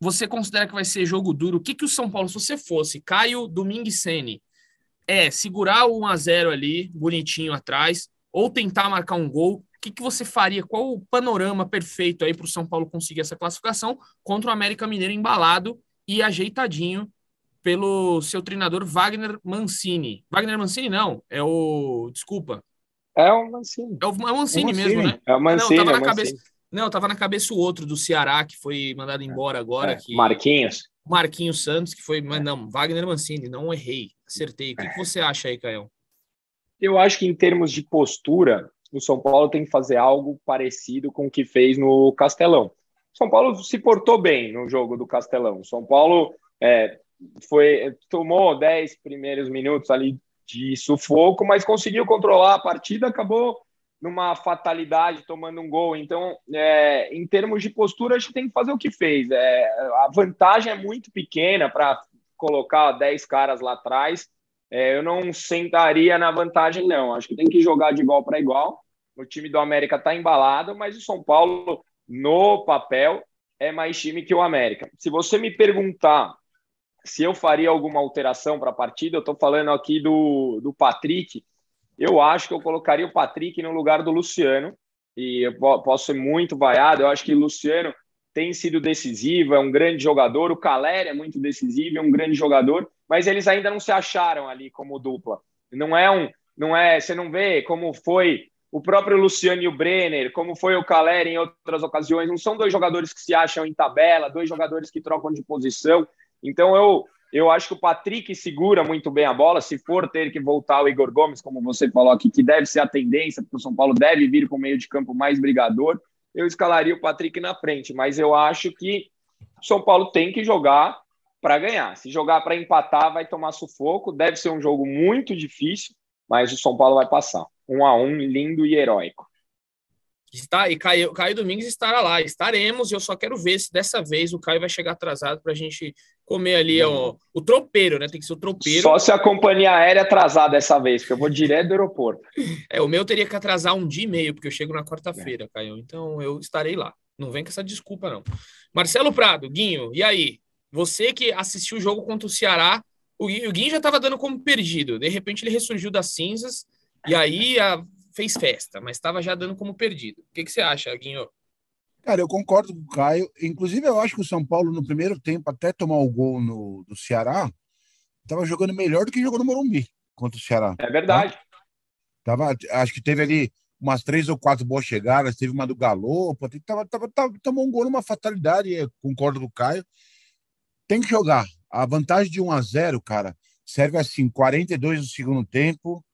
você considera que vai ser jogo duro? O que, que o São Paulo, se você fosse Caio Domingues Sene, é segurar o 1 a 0 ali, bonitinho atrás, ou tentar marcar um gol? O que, que você faria? Qual o panorama perfeito aí para o São Paulo conseguir essa classificação contra o América Mineiro embalado e ajeitadinho pelo seu treinador Wagner Mancini? Wagner Mancini não, é o. Desculpa. É o Mancini. É o, é o Mancini, é Mancini mesmo, né? É o Mancini. Não, tava é na cabeça. Não, tava na cabeça o outro do Ceará, que foi mandado é. embora agora. É, que... Marquinhos. Marquinhos Santos, que foi. Mas não, Wagner Mancini, não errei, acertei. O que, que você acha aí, Caio? Eu acho que em termos de postura, o São Paulo tem que fazer algo parecido com o que fez no Castelão. São Paulo se portou bem no jogo do Castelão. São Paulo é, foi tomou 10 primeiros minutos ali de sufoco, mas conseguiu controlar a partida, acabou numa fatalidade, tomando um gol. Então, é, em termos de postura, a gente tem que fazer o que fez. É, a vantagem é muito pequena para colocar 10 caras lá atrás. É, eu não sentaria na vantagem, não. Acho que tem que jogar de igual para igual. O time do América está embalado, mas o São Paulo, no papel, é mais time que o América. Se você me perguntar se eu faria alguma alteração para a partida, eu estou falando aqui do, do Patrick. Eu acho que eu colocaria o Patrick no lugar do Luciano. E eu posso ser muito vaiado. Eu acho que o Luciano tem sido decisivo, é um grande jogador. O Caleri é muito decisivo, é um grande jogador. Mas eles ainda não se acharam ali como dupla. Não é um, não é. Você não vê como foi o próprio Luciano e o Brenner, como foi o Caleri em outras ocasiões. Não são dois jogadores que se acham em tabela, dois jogadores que trocam de posição. Então eu, eu acho que o Patrick segura muito bem a bola. Se for ter que voltar o Igor Gomes, como você falou aqui, que deve ser a tendência, porque o São Paulo deve vir com o meio de campo mais brigador, eu escalaria o Patrick na frente. Mas eu acho que o São Paulo tem que jogar para ganhar. Se jogar para empatar, vai tomar sufoco. Deve ser um jogo muito difícil, mas o São Paulo vai passar. Um a um, lindo e heróico. Está, e Caio, Caio Domingues estará lá, estaremos, e eu só quero ver se dessa vez o Caio vai chegar atrasado para a gente comer ali o, o tropeiro, né? Tem que ser o tropeiro. Só se a companhia aérea atrasar dessa vez, porque eu vou direto do aeroporto. É, o meu teria que atrasar um dia e meio, porque eu chego na quarta-feira, Caio. Então eu estarei lá. Não vem com essa desculpa, não. Marcelo Prado, Guinho, e aí? Você que assistiu o jogo contra o Ceará, o Guinho já estava dando como perdido. De repente ele ressurgiu das cinzas, e aí a fez festa, mas estava já dando como perdido. O que, que você acha, Guinho? Cara, eu concordo com o Caio. Inclusive, eu acho que o São Paulo, no primeiro tempo, até tomar o gol no, do Ceará, estava jogando melhor do que jogou no Morumbi contra o Ceará. É verdade. Tá? Tava, acho que teve ali umas três ou quatro boas chegadas, teve uma do Galo, tava, tava, tava, tomou um gol numa fatalidade, concordo com o Caio. Tem que jogar. A vantagem de 1 a 0 cara, serve assim, 42 no segundo tempo,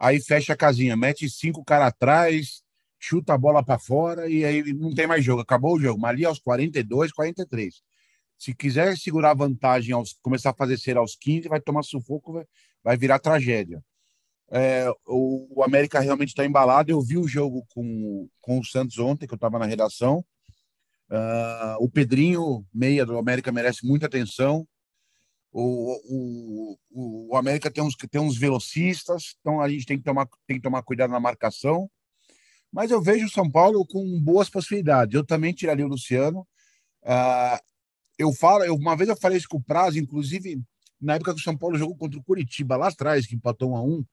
aí fecha a casinha, mete cinco caras atrás, chuta a bola para fora e aí não tem mais jogo. Acabou o jogo. Mas ali aos 42, 43. Se quiser segurar vantagem, aos, começar a fazer ser aos 15, vai tomar sufoco, vai, vai virar tragédia. É, o, o, América realmente está embalado. Eu vi o jogo com, com o Santos ontem, que eu estava na redação. Uh, o Pedrinho, meia do América, merece muita atenção. O, o, o América tem uns, tem uns velocistas, então a gente tem que, tomar, tem que tomar cuidado na marcação. Mas eu vejo o São Paulo com boas possibilidades. Eu também tiraria o Luciano. Uh, eu falo, eu, uma vez eu falei isso com o Prazo, inclusive na época que o São Paulo jogou contra o Curitiba, lá atrás, que empatou 1 a 1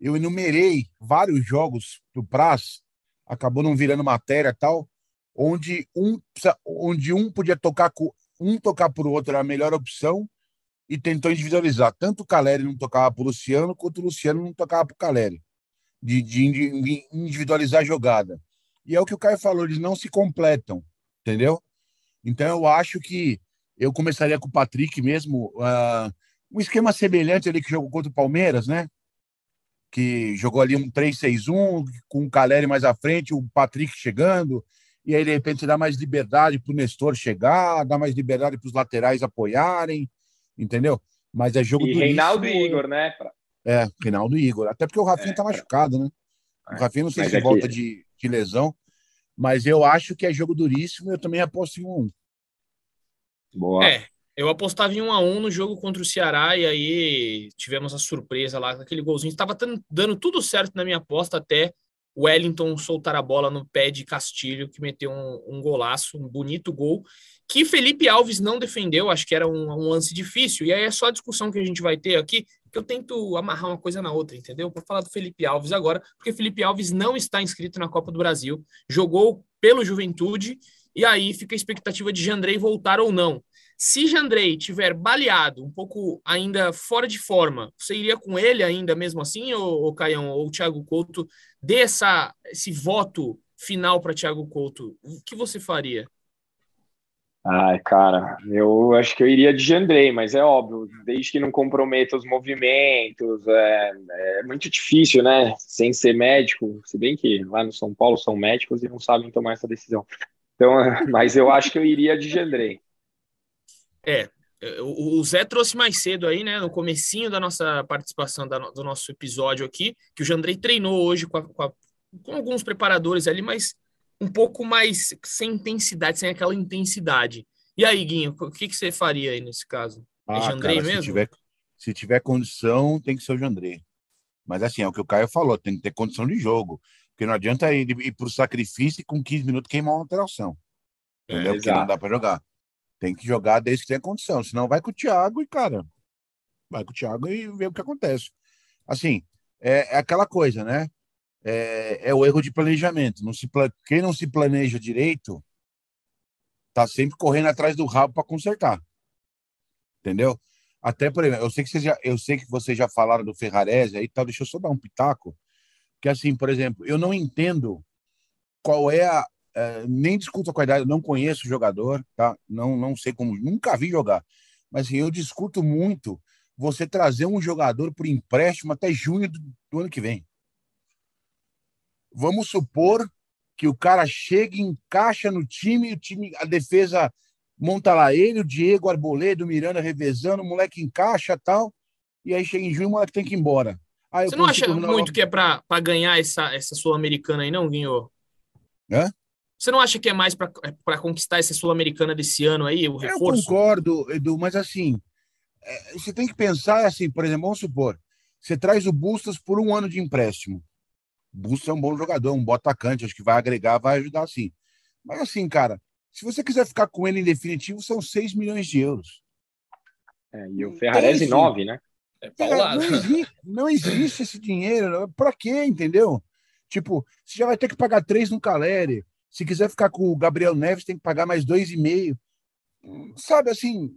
eu enumerei vários jogos do Praz, acabou não virando matéria tal, onde um, onde um podia tocar um tocar o outro era a melhor opção e tentou individualizar. Tanto o Caleri não tocava para o Luciano, quanto o Luciano não tocava para o Caleri, de, de, individualizar a jogada. E é o que o Caio falou, eles não se completam, entendeu? Então eu acho que eu começaria com o Patrick mesmo, uh, um esquema semelhante ali que jogou contra o Palmeiras, né? Que jogou ali um 3-6-1, com o Caleri mais à frente, o Patrick chegando, e aí de repente dá mais liberdade para o Nestor chegar, dá mais liberdade para os laterais apoiarem, entendeu? Mas é jogo e do Reinaldo e Igor, né? É, Reinaldo e Igor. Até porque o Rafinha é, tá machucado, né? O é. Rafinha não sei se é volta de, de lesão, mas eu acho que é jogo duríssimo e eu também aposto em um. Boa. É, eu apostava em um a um no jogo contra o Ceará e aí tivemos a surpresa lá, aquele golzinho. Estava dando tudo certo na minha aposta até Wellington soltar a bola no pé de Castilho, que meteu um, um golaço, um bonito gol que Felipe Alves não defendeu, acho que era um, um, lance difícil, e aí é só a discussão que a gente vai ter aqui, que eu tento amarrar uma coisa na outra, entendeu? Para falar do Felipe Alves agora, porque Felipe Alves não está inscrito na Copa do Brasil, jogou pelo Juventude, e aí fica a expectativa de Jandrei voltar ou não. Se Jandrei tiver baleado, um pouco ainda fora de forma, você iria com ele ainda mesmo assim, ou, ou Caião, ou Thiago Couto, dê essa, esse voto final para Thiago Couto, o que você faria? Ai, cara, eu acho que eu iria de Jandrei, mas é óbvio, desde que não comprometa os movimentos, é, é, muito difícil, né? Sem ser médico, se bem que lá no São Paulo são médicos e não sabem tomar essa decisão. Então, [LAUGHS] mas eu acho que eu iria de Jandrei. É, o Zé trouxe mais cedo aí, né, no comecinho da nossa participação da, do nosso episódio aqui, que o Jandrei treinou hoje com, a, com, a, com alguns preparadores ali, mas um pouco mais sem intensidade, sem aquela intensidade. E aí, Guinho, o que, que você faria aí nesse caso? É ah, é Jandrei cara, mesmo? Se tiver, se tiver condição, tem que ser o Jandrei. Mas assim, é o que o Caio falou, tem que ter condição de jogo. Porque não adianta ir, ir para o sacrifício e com 15 minutos queimar uma alteração. Entendeu? É, Porque não dá para jogar. Tem que jogar desde que tenha condição. Senão vai com o Thiago e, cara, vai com o Thiago e vê o que acontece. Assim, é, é aquela coisa, né? É, é o erro de planejamento. Não se, quem não se planeja direito tá sempre correndo atrás do rabo para consertar. Entendeu? Até, por exemplo, eu sei que vocês já, eu sei que vocês já falaram do Ferrarese aí tal, deixa eu só dar um pitaco. Que assim, por exemplo, eu não entendo qual é a. eh, nem discuto a qualidade, eu não conheço o jogador, tá? Não, não sei como, nunca vi jogar. Mas assim, eu discuto muito você trazer um jogador por empréstimo até junho do, do ano que vem. Vamos supor que o cara chega, encaixa no time, o time, a defesa monta lá ele, o Diego, Arboleda, o Miranda revezando, o moleque encaixa tal, e aí chega em junho, o moleque tem que ir embora. Aí Você não acha muito que é pra, pra ganhar essa, essa Sul-Americana aí, não, Guinho? Hã? Você não acha que é mais pra, pra conquistar essa Sul-Americana desse ano aí, o Eu reforço? concordo, Edu, mas assim, é, você tem que pensar assim, por exemplo, vamos supor, você traz o Bustos por um ano de empréstimo. Bustos é um bom jogador, um bom atacante, acho que vai agregar, vai ajudar sim. Mas assim, cara, se você quiser ficar com ele em definitivo, são 6 milhões de euros. É, e o Ferrarese Isso. 9, né? É Cara, não, existe, não existe esse dinheiro. Pra quê, entendeu? Tipo, você já vai ter que pagar três no Caleri. Se quiser ficar com o Gabriel Neves, tem que pagar mais dois e meio. Sabe assim?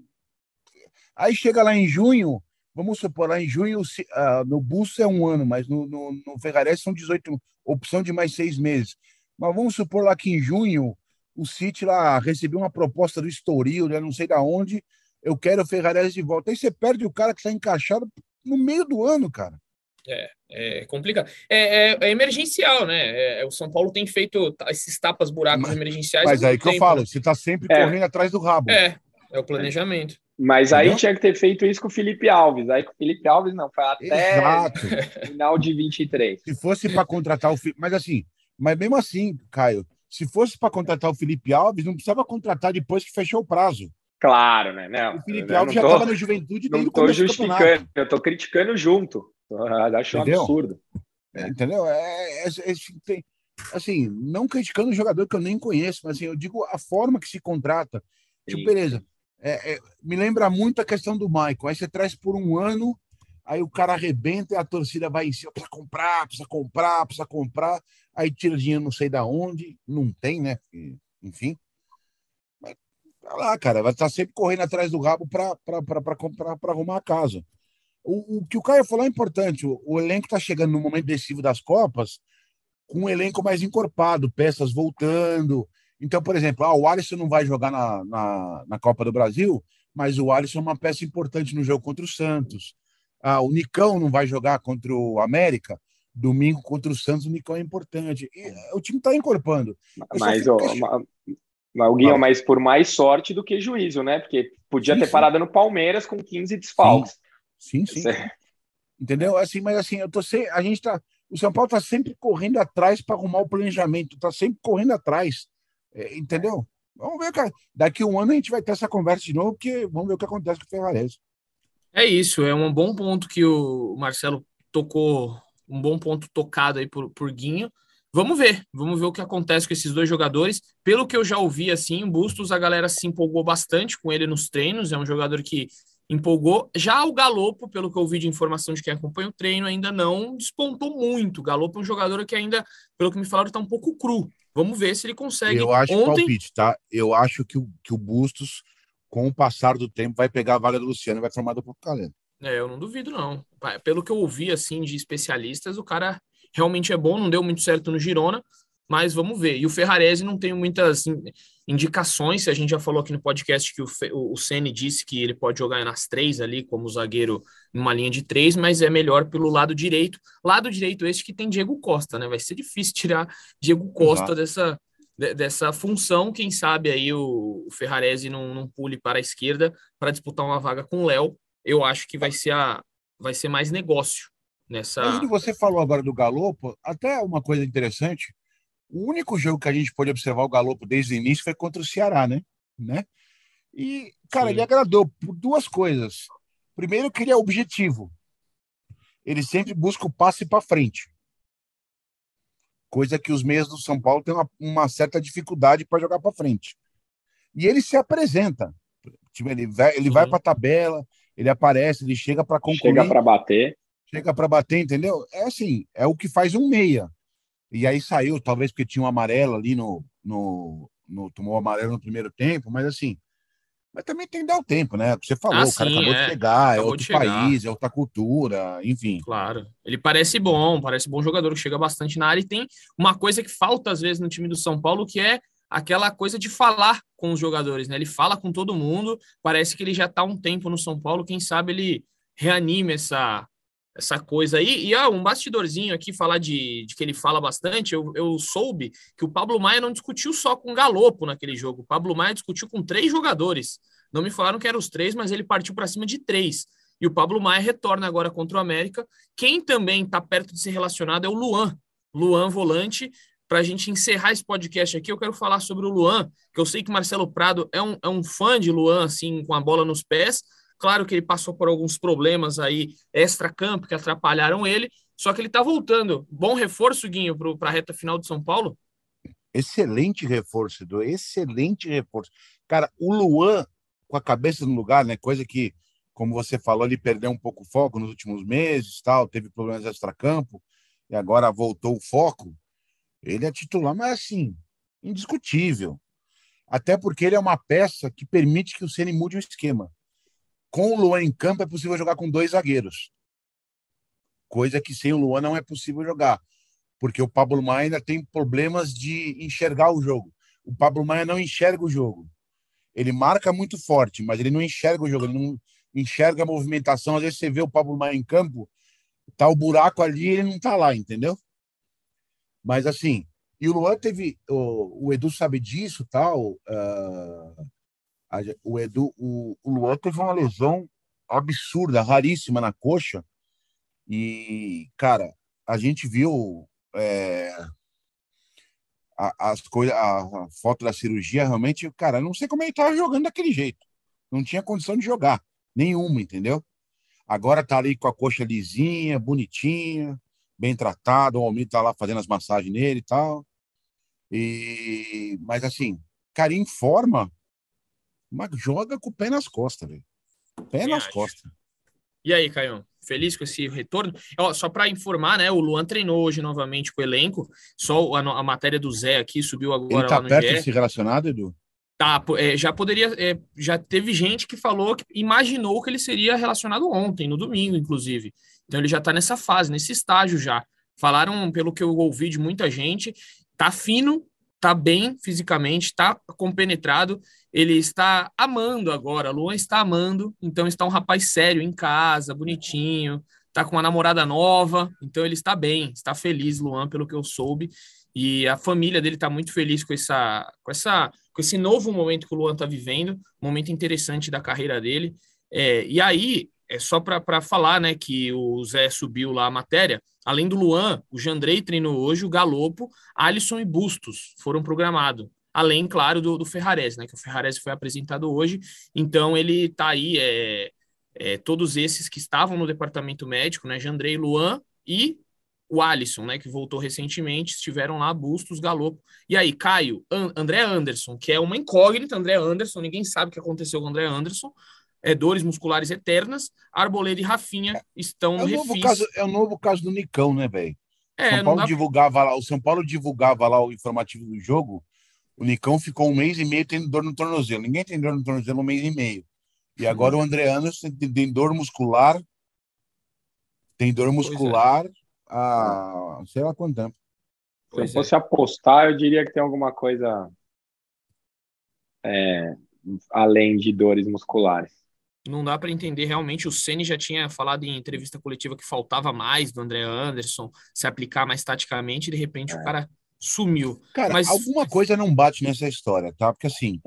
Aí chega lá em junho, vamos supor, lá em junho, ah, no Busto é um ano, mas no, no, no Ferrarese são 18, opção de mais seis meses. Mas vamos supor lá que em junho o City lá recebeu uma proposta do Estoril, né, não sei da onde, eu quero o Ferrarese de volta. Aí você perde o cara que está encaixado no meio do ano, cara. É complicado. É, é- é emergencial, né? É, o São Paulo tem feito esses tapas buracos Mas- emergenciais. Mas aí que eu tempo, falo, né? você está sempre É. correndo atrás do rabo. É, é o planejamento. Mas aí Entendeu? tinha que ter feito isso com o Felipe Alves. Aí com o Felipe Alves não, foi até Exato. final de 23. Se fosse para contratar o Felipe. Mas assim, mas mesmo assim, Caio, se fosse para contratar o Felipe Alves, não precisava contratar depois que fechou o prazo. Claro, né? Não, O Felipe eu Alves não já estava no juventude desde Não o começo do campeonato. justificando, eu tô criticando junto. Acho um Entendeu? absurdo. Entendeu? É, é- é- tem- assim, não criticando o jogador que eu nem conheço, mas assim, eu digo a forma que se contrata. Tipo, Sim. beleza. é- é, me lembra muito a questão do Michael. Aí você traz por um ano, aí o cara arrebenta e a torcida vai em cima, precisa comprar, precisa comprar, precisa comprar. Aí tira dinheiro não sei da onde, não tem, né? Enfim. Mas, tá lá, cara, vai estar sempre correndo atrás do rabo para comprar, para arrumar a casa. O, o que o Caio falou é importante. O, o elenco está chegando no momento decisivo das Copas com um elenco mais encorpado, peças voltando. Então, por exemplo, ah, o Alisson não vai jogar na, na, na Copa do Brasil, mas o Alisson é uma peça importante no jogo contra o Santos. Ah, o Nicão não vai jogar contra o América. Domingo contra o Santos, o Nicão é importante. E, eh, o time está encorpando. Eu Mas, ó, mas Fala. mas por mais sorte do que juízo, né? Porque podia Sim, ter sim. parado no Palmeiras com 15 desfalques. Sim, sim. Cê- Entendeu? Assim, mas assim, eu tô sem, a gente tá, o São Paulo tá sempre correndo atrás para arrumar o planejamento, tá sempre correndo atrás, É, entendeu? Vamos ver, cara. Daqui a um ano a gente vai ter essa conversa de novo, porque vamos ver o que acontece com o Ferrarese. É isso, é um bom ponto que o Marcelo tocou, um bom ponto tocado aí por, por Guinho. Vamos ver, vamos ver o que acontece com esses dois jogadores. Pelo que eu já ouvi, assim, o Bustos, a galera se empolgou bastante com ele nos treinos, é um jogador que empolgou. Já o Galopo, pelo que eu ouvi de informação de quem acompanha o treino, ainda não despontou muito. O Galopo é um jogador que ainda, pelo que me falaram, está um pouco cru. Vamos ver se ele consegue. Eu acho Ontem, palpite, tá? Eu acho que o, que o Bustos, com o passar do tempo, vai pegar a vaga do Luciano e vai formar duplo calendo. É, eu não duvido, não. Pelo que eu ouvi, assim, de especialistas, o cara realmente é bom, não deu muito certo no Girona, mas vamos ver. E o Ferrarese não tem muitas in- indicações, a gente já falou aqui no podcast que o, o o Ceni disse que ele pode jogar nas três ali, como zagueiro numa linha de três, mas é melhor pelo lado direito. Lado direito este que tem Diego Costa, né? Vai ser difícil tirar Diego Costa Exato. dessa, de- dessa função. Quem sabe aí o, o Ferrarese não, não pule para a esquerda para disputar uma vaga com o Léo. Eu acho que vai ser, a, vai ser mais negócio nessa. Mas você falou agora do Galopo, até uma coisa interessante, o único jogo que a gente pôde observar o Galopo desde o início foi contra o Ceará, né? né? E, cara, Sim. ele agradou por duas coisas. Primeiro, que ele é objetivo. Ele sempre busca o passe para frente. Coisa que os meias do São Paulo têm uma, uma certa dificuldade para jogar para frente. E ele se apresenta. Tipo, ele vai, ele vai para a tabela, ele aparece, ele chega para concluir. Chega para bater. Chega para bater, entendeu? É assim, é o que faz um meia. E aí saiu, talvez porque tinha um amarelo ali no, no, no tomou amarelo no primeiro tempo, mas assim, mas também tem que dar o tempo, né? Você falou, Ah, o cara sim, acabou é. de chegar, é Acabou outro de chegar. país, é outra cultura, enfim. Claro. Ele parece bom, parece bom jogador que chega bastante na área e tem uma coisa que falta às vezes no time do São Paulo, que é aquela coisa de falar com os jogadores, né? Ele fala com todo mundo, parece que ele já está um tempo no São Paulo, quem sabe ele reanime essa essa coisa aí. E ah, um bastidorzinho aqui, falar de, de que ele fala bastante, eu, eu soube que o Pablo Maia não discutiu só com o Galopo naquele jogo. O Pablo Maia discutiu com três jogadores. Não me falaram que eram os três, mas ele partiu para cima de três. E o Pablo Maia retorna agora contra o América. Quem também está perto de ser relacionado é o Luan. Luan volante. Para a gente encerrar esse podcast aqui, eu quero falar sobre o Luan, que eu sei que Marcelo Prado é um, é um fã de Luan, assim, com a bola nos pés. Claro que ele passou por alguns problemas aí extra-campo que atrapalharam ele, só que ele está voltando. Bom reforço, Guinho, para a reta final de São Paulo? Excelente reforço, Edu, excelente reforço. Cara, o Luan com a cabeça no lugar, né? Coisa que, como você falou, ele perdeu um pouco o foco nos últimos meses, tal, teve problemas extra-campo e agora voltou o foco. Ele é titular, mas assim, indiscutível. Até porque ele é uma peça que permite que o Ceni mude o esquema. Com o Luan em campo é possível jogar com dois zagueiros. Coisa que sem o Luan não é possível jogar, porque o Pablo Maia ainda tem problemas de enxergar o jogo. O Pablo Maia não enxerga o jogo. Ele marca muito forte, mas ele não enxerga o jogo, ele não enxerga a movimentação. Às vezes você vê o Pablo Maia em campo, tá o buraco ali, ele não tá lá, entendeu? Mas assim, e o Luan teve, o, o Edu sabe disso, tal. Uh, o Edu, o, o Luan teve uma lesão absurda, raríssima na coxa. E, cara, a gente viu é, a, as coisas, a, a, foto da cirurgia, realmente, cara, não sei como ele tava jogando daquele jeito. Não tinha condição de jogar, nenhuma, entendeu? Agora tá ali com a coxa lisinha, bonitinha, bem tratado, o Almir tá lá fazendo as massagens nele e tal. E, mas assim, cara, em forma, mas joga com o pé nas costas, velho. Pé Quem nas acha? costas. E aí, Caio? Feliz com esse retorno? Ó, só para informar, né? O Luan treinou hoje novamente com o elenco. Só a, a matéria do Zé aqui subiu Ele agora tá lá no perto GE. de se relacionar, Edu? Tá, é, já poderia. é, já teve gente que falou que imaginou que ele seria relacionado ontem, no domingo, inclusive. Então ele já tá nessa fase, nesse estágio já. Falaram, pelo que eu ouvi de muita gente, tá fino, tá bem fisicamente, tá compenetrado. Ele está amando agora. Luan está amando, então está um rapaz sério em casa, bonitinho, tá com uma namorada nova, então ele está bem, está feliz, Luan, pelo que eu soube. E a família dele está muito feliz com essa, com essa, com esse novo momento que o Luan está vivendo, momento interessante da carreira dele. É, e aí, é só para falar, né, que o Zé subiu lá a matéria. Além do Luan, o Jandrei treinou hoje, o Galopo, Alisson e Bustos foram programados. Além, claro, do, do Ferrarese, né? Que o Ferrarese foi apresentado hoje. Então ele está aí, é, é, todos esses que estavam no departamento médico, né? Jandrei, Luan e o Alisson, né? Que voltou recentemente, estiveram lá, Bustos, Galopo. E aí, Caio, An André Anderson, que é uma incógnita, André Anderson, ninguém sabe o que aconteceu com o André Anderson. É, dores musculares eternas, Arboleda e Rafinha estão É no o novo refis. caso, é o novo caso do Nicão, né, velho? É, São Paulo dá- divulgava lá, o São Paulo divulgava lá o informativo do jogo. O Nicão ficou um mês e meio tendo dor no tornozelo. Ninguém tem dor no tornozelo um mês e meio. E agora o André Anderson tem, tem dor muscular. Tem dor muscular há sei lá quanto tempo. Se eu é. fosse apostar, eu diria que tem alguma coisa é, além de dores musculares. Não dá para entender realmente. O Ceni já tinha falado em entrevista coletiva que faltava mais do André Anderson se aplicar mais taticamente, e de repente o cara sumiu. Cara, Mas- alguma coisa não bate nessa história, tá? Porque assim,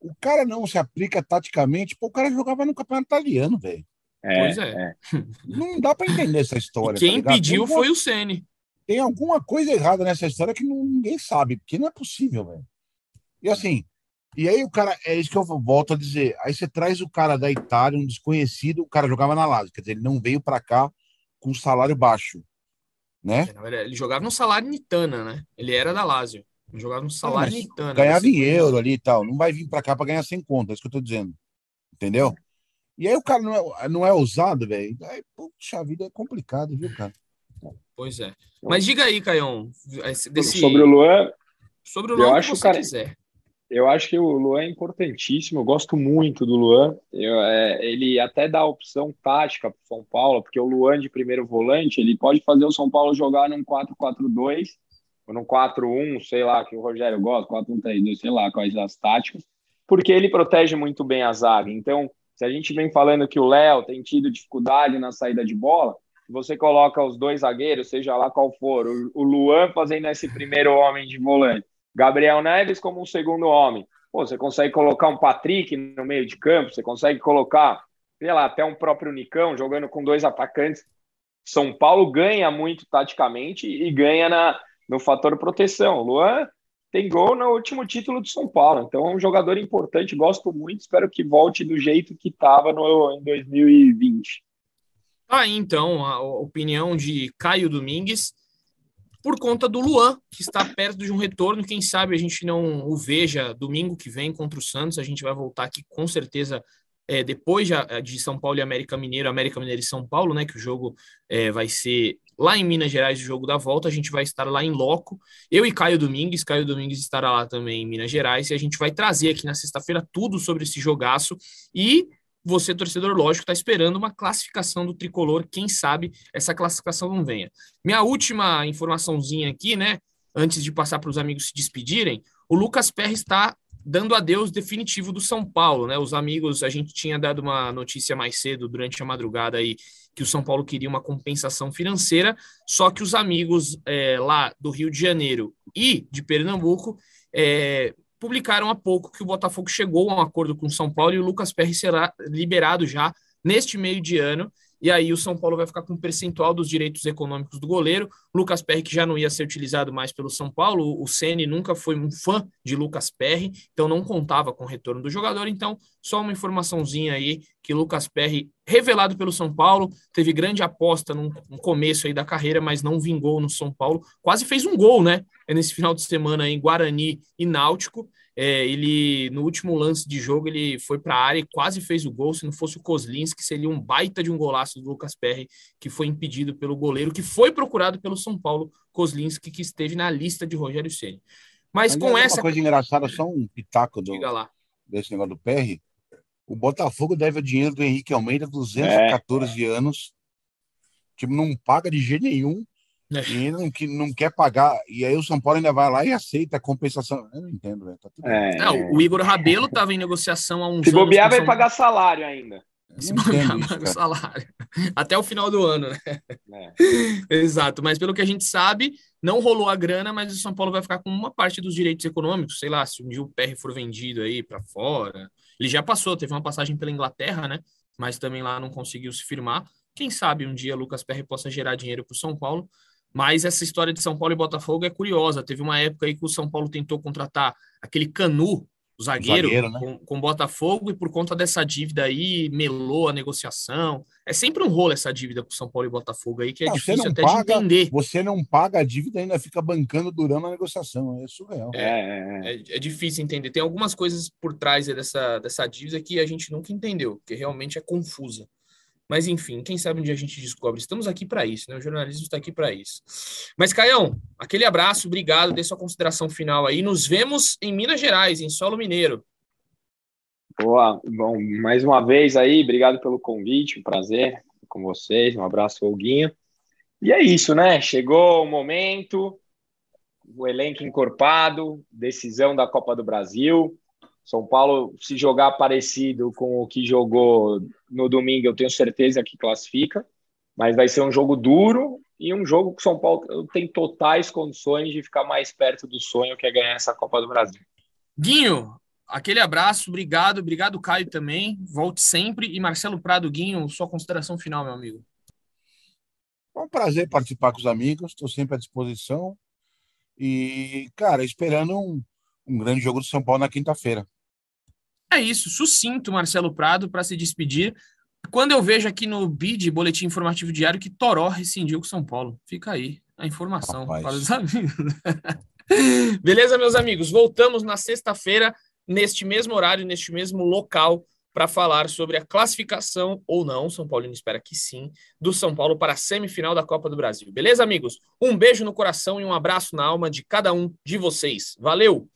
o cara não se aplica taticamente, pô, o cara jogava no campeonato italiano, velho. É, Pois é. [LAUGHS] Não dá pra entender essa E história. quem tá pediu foi o Ceni. tem alguma coisa errada nessa história que ninguém sabe, porque não é possível, velho. E assim, e aí o cara, é isso que eu volto a dizer. Aí você traz o cara da Itália, um desconhecido, o cara jogava na Lazio, quer dizer, ele não veio pra cá com salário baixo, né? Ele jogava no Salernitana, né? Ele era da Lazio. Jogava no salário é, Ganhava em euro ali e tal. Não vai vir para cá para ganhar sem conta, é isso que eu tô dizendo. Entendeu? E aí o cara não é, não é ousado, velho. Aí, puxa vida, é complicado, viu, cara? Pois é. Mas diga aí, Caião. Desse... Sobre o Luan. Sobre o Luan, eu acho, que você cara, quiser. Eu acho que o Luan é importantíssimo. Eu gosto muito do Luan. Eu, é, ele até dá opção tática para o São Paulo, porque o Luan de primeiro volante ele pode fazer o São Paulo jogar num 4-4-2 ou num 4-1, sei lá, que o Rogério gosta, 4-1-3-2, sei lá quais as táticas, porque ele protege muito bem a zaga. Então, se a gente vem falando que o Léo tem tido dificuldade na saída de bola, você coloca os dois zagueiros, seja lá qual for, o, Luan fazendo esse primeiro homem de volante, Gabriel Neves como um segundo homem. Pô, você consegue colocar um Patrick no meio de campo, você consegue colocar, sei lá, até um próprio Nicão jogando com dois atacantes. São Paulo ganha muito taticamente e ganha na, no fator proteção. Luan tem gol no último título do São Paulo, então é um jogador importante, gosto muito, espero que volte do jeito que estava em 2020. Tá aí então a opinião de Caio Domingues por conta do Luan, que está perto de um retorno. Quem sabe a gente não o veja domingo que vem contra o Santos. A gente vai voltar aqui com certeza é, depois de, de, São Paulo e América Mineiro, América Mineiro e São Paulo, né? Que o jogo é, vai ser lá em Minas Gerais, o jogo da volta. A gente vai estar lá em loco. Eu e Caio Domingues. Caio Domingues estará lá também em Minas Gerais. E a gente vai trazer aqui na sexta-feira tudo sobre esse jogaço. E você, torcedor, lógico, está esperando uma classificação do tricolor. Quem sabe essa classificação não venha. Minha última informaçãozinha aqui, né? Antes de passar para os amigos se despedirem, o Lucas Perry está dando adeus definitivo do São Paulo, né? Os amigos, a gente tinha dado uma notícia mais cedo durante a madrugada aí que o São Paulo queria uma compensação financeira, só que os amigos é, lá do Rio de Janeiro e de Pernambuco é, publicaram há pouco que o Botafogo chegou a um acordo com o São Paulo e o Lucas Perry será liberado já neste meio de ano e aí o São Paulo vai ficar com um percentual dos direitos econômicos do goleiro. Lucas Perry, que já não ia ser utilizado mais pelo São Paulo, o Ceni nunca foi um fã de Lucas Perry, então não contava com o retorno do jogador. Então, só uma informaçãozinha aí que Lucas Perry, revelado pelo São Paulo, teve grande aposta no, começo aí da carreira, mas não vingou no São Paulo. Quase fez um gol, né? É nesse final de semana em Guarani e Náutico. É, ele, no último lance de jogo, ele foi para a área e quase fez o gol. Se não fosse o Kozlinski, seria um baita de um golaço do Lucas Perry, que foi impedido pelo goleiro, que foi procurado pelo São Paulo, Kozlinski, que esteve na lista de Rogério Ceni. Mas, Mas com essa. Uma coisa engraçada, só um pitaco do, desse negócio do Perry. O Botafogo deve o dinheiro do Henrique Almeida, 214 é. anos. Tipo, não paga de jeito nenhum. É. E não, que, não quer pagar. E aí o São Paulo ainda vai lá e aceita a compensação. Eu não entendo, velho. Tá é, não, o Igor Rabelo estava em negociação há uns Se bobear, vai São... pagar salário ainda. Se bobear, paga salário. [LAUGHS] Até o final do ano, né? É. [LAUGHS] Exato. Mas pelo que a gente sabe, não rolou a grana, mas o São Paulo vai ficar com uma parte dos direitos econômicos. Sei lá, se um dia o PR for vendido aí para fora. Ele já passou, teve uma passagem pela Inglaterra, né? Mas também lá não conseguiu se firmar. Quem sabe um dia Lucas Perry possa gerar dinheiro para o São Paulo. Mas essa história de São Paulo e Botafogo é curiosa. Teve uma época aí que o São Paulo tentou contratar aquele Canu, o zagueiro, zagueiro né? com, com Botafogo, e por conta dessa dívida aí, melou a negociação. É sempre um rolo essa dívida com São Paulo e Botafogo aí, que é não, difícil até paga, de entender. Você não paga a dívida e ainda fica bancando durante a negociação. É surreal. É, é, é, é difícil entender. Tem algumas coisas por trás dessa, dessa dívida que a gente nunca entendeu, que realmente é confusa. Mas enfim, quem sabe um dia a gente descobre. Estamos aqui para isso, né? O jornalismo está aqui para isso. Mas, Caião, aquele abraço, obrigado, dê sua consideração final aí. Nos vemos em Minas Gerais, em solo mineiro. Boa, bom, mais uma vez aí, obrigado pelo convite, um prazer com vocês, um abraço, Olguinho. E é isso, né? Chegou o momento, o elenco encorpado, decisão da Copa do Brasil. São Paulo, se jogar parecido com o que jogou no domingo, eu tenho certeza que classifica, mas vai ser um jogo duro e um jogo que o São Paulo tem totais condições de ficar mais perto do sonho que é ganhar essa Copa do Brasil. Guinho, aquele abraço, obrigado, obrigado Caio também, volte sempre e Marcelo Prado, Guinho, sua consideração final, meu amigo. É um prazer participar com os amigos, estou sempre à disposição e, cara, esperando um um grande jogo do São Paulo na quinta-feira. É isso, sucinto, Marcelo Prado, para se despedir. Quando eu vejo aqui no BID, Boletim Informativo Diário, que Toró rescindiu com São Paulo. Fica aí a informação Rapaz. para os [LAUGHS] amigos. Beleza, meus amigos? Voltamos na sexta-feira, neste mesmo horário, neste mesmo local, para falar sobre a classificação ou não, São Paulino espera que sim, do São Paulo para a semifinal da Copa do Brasil. Beleza, amigos? Um beijo no coração e um abraço na alma de cada um de vocês. Valeu!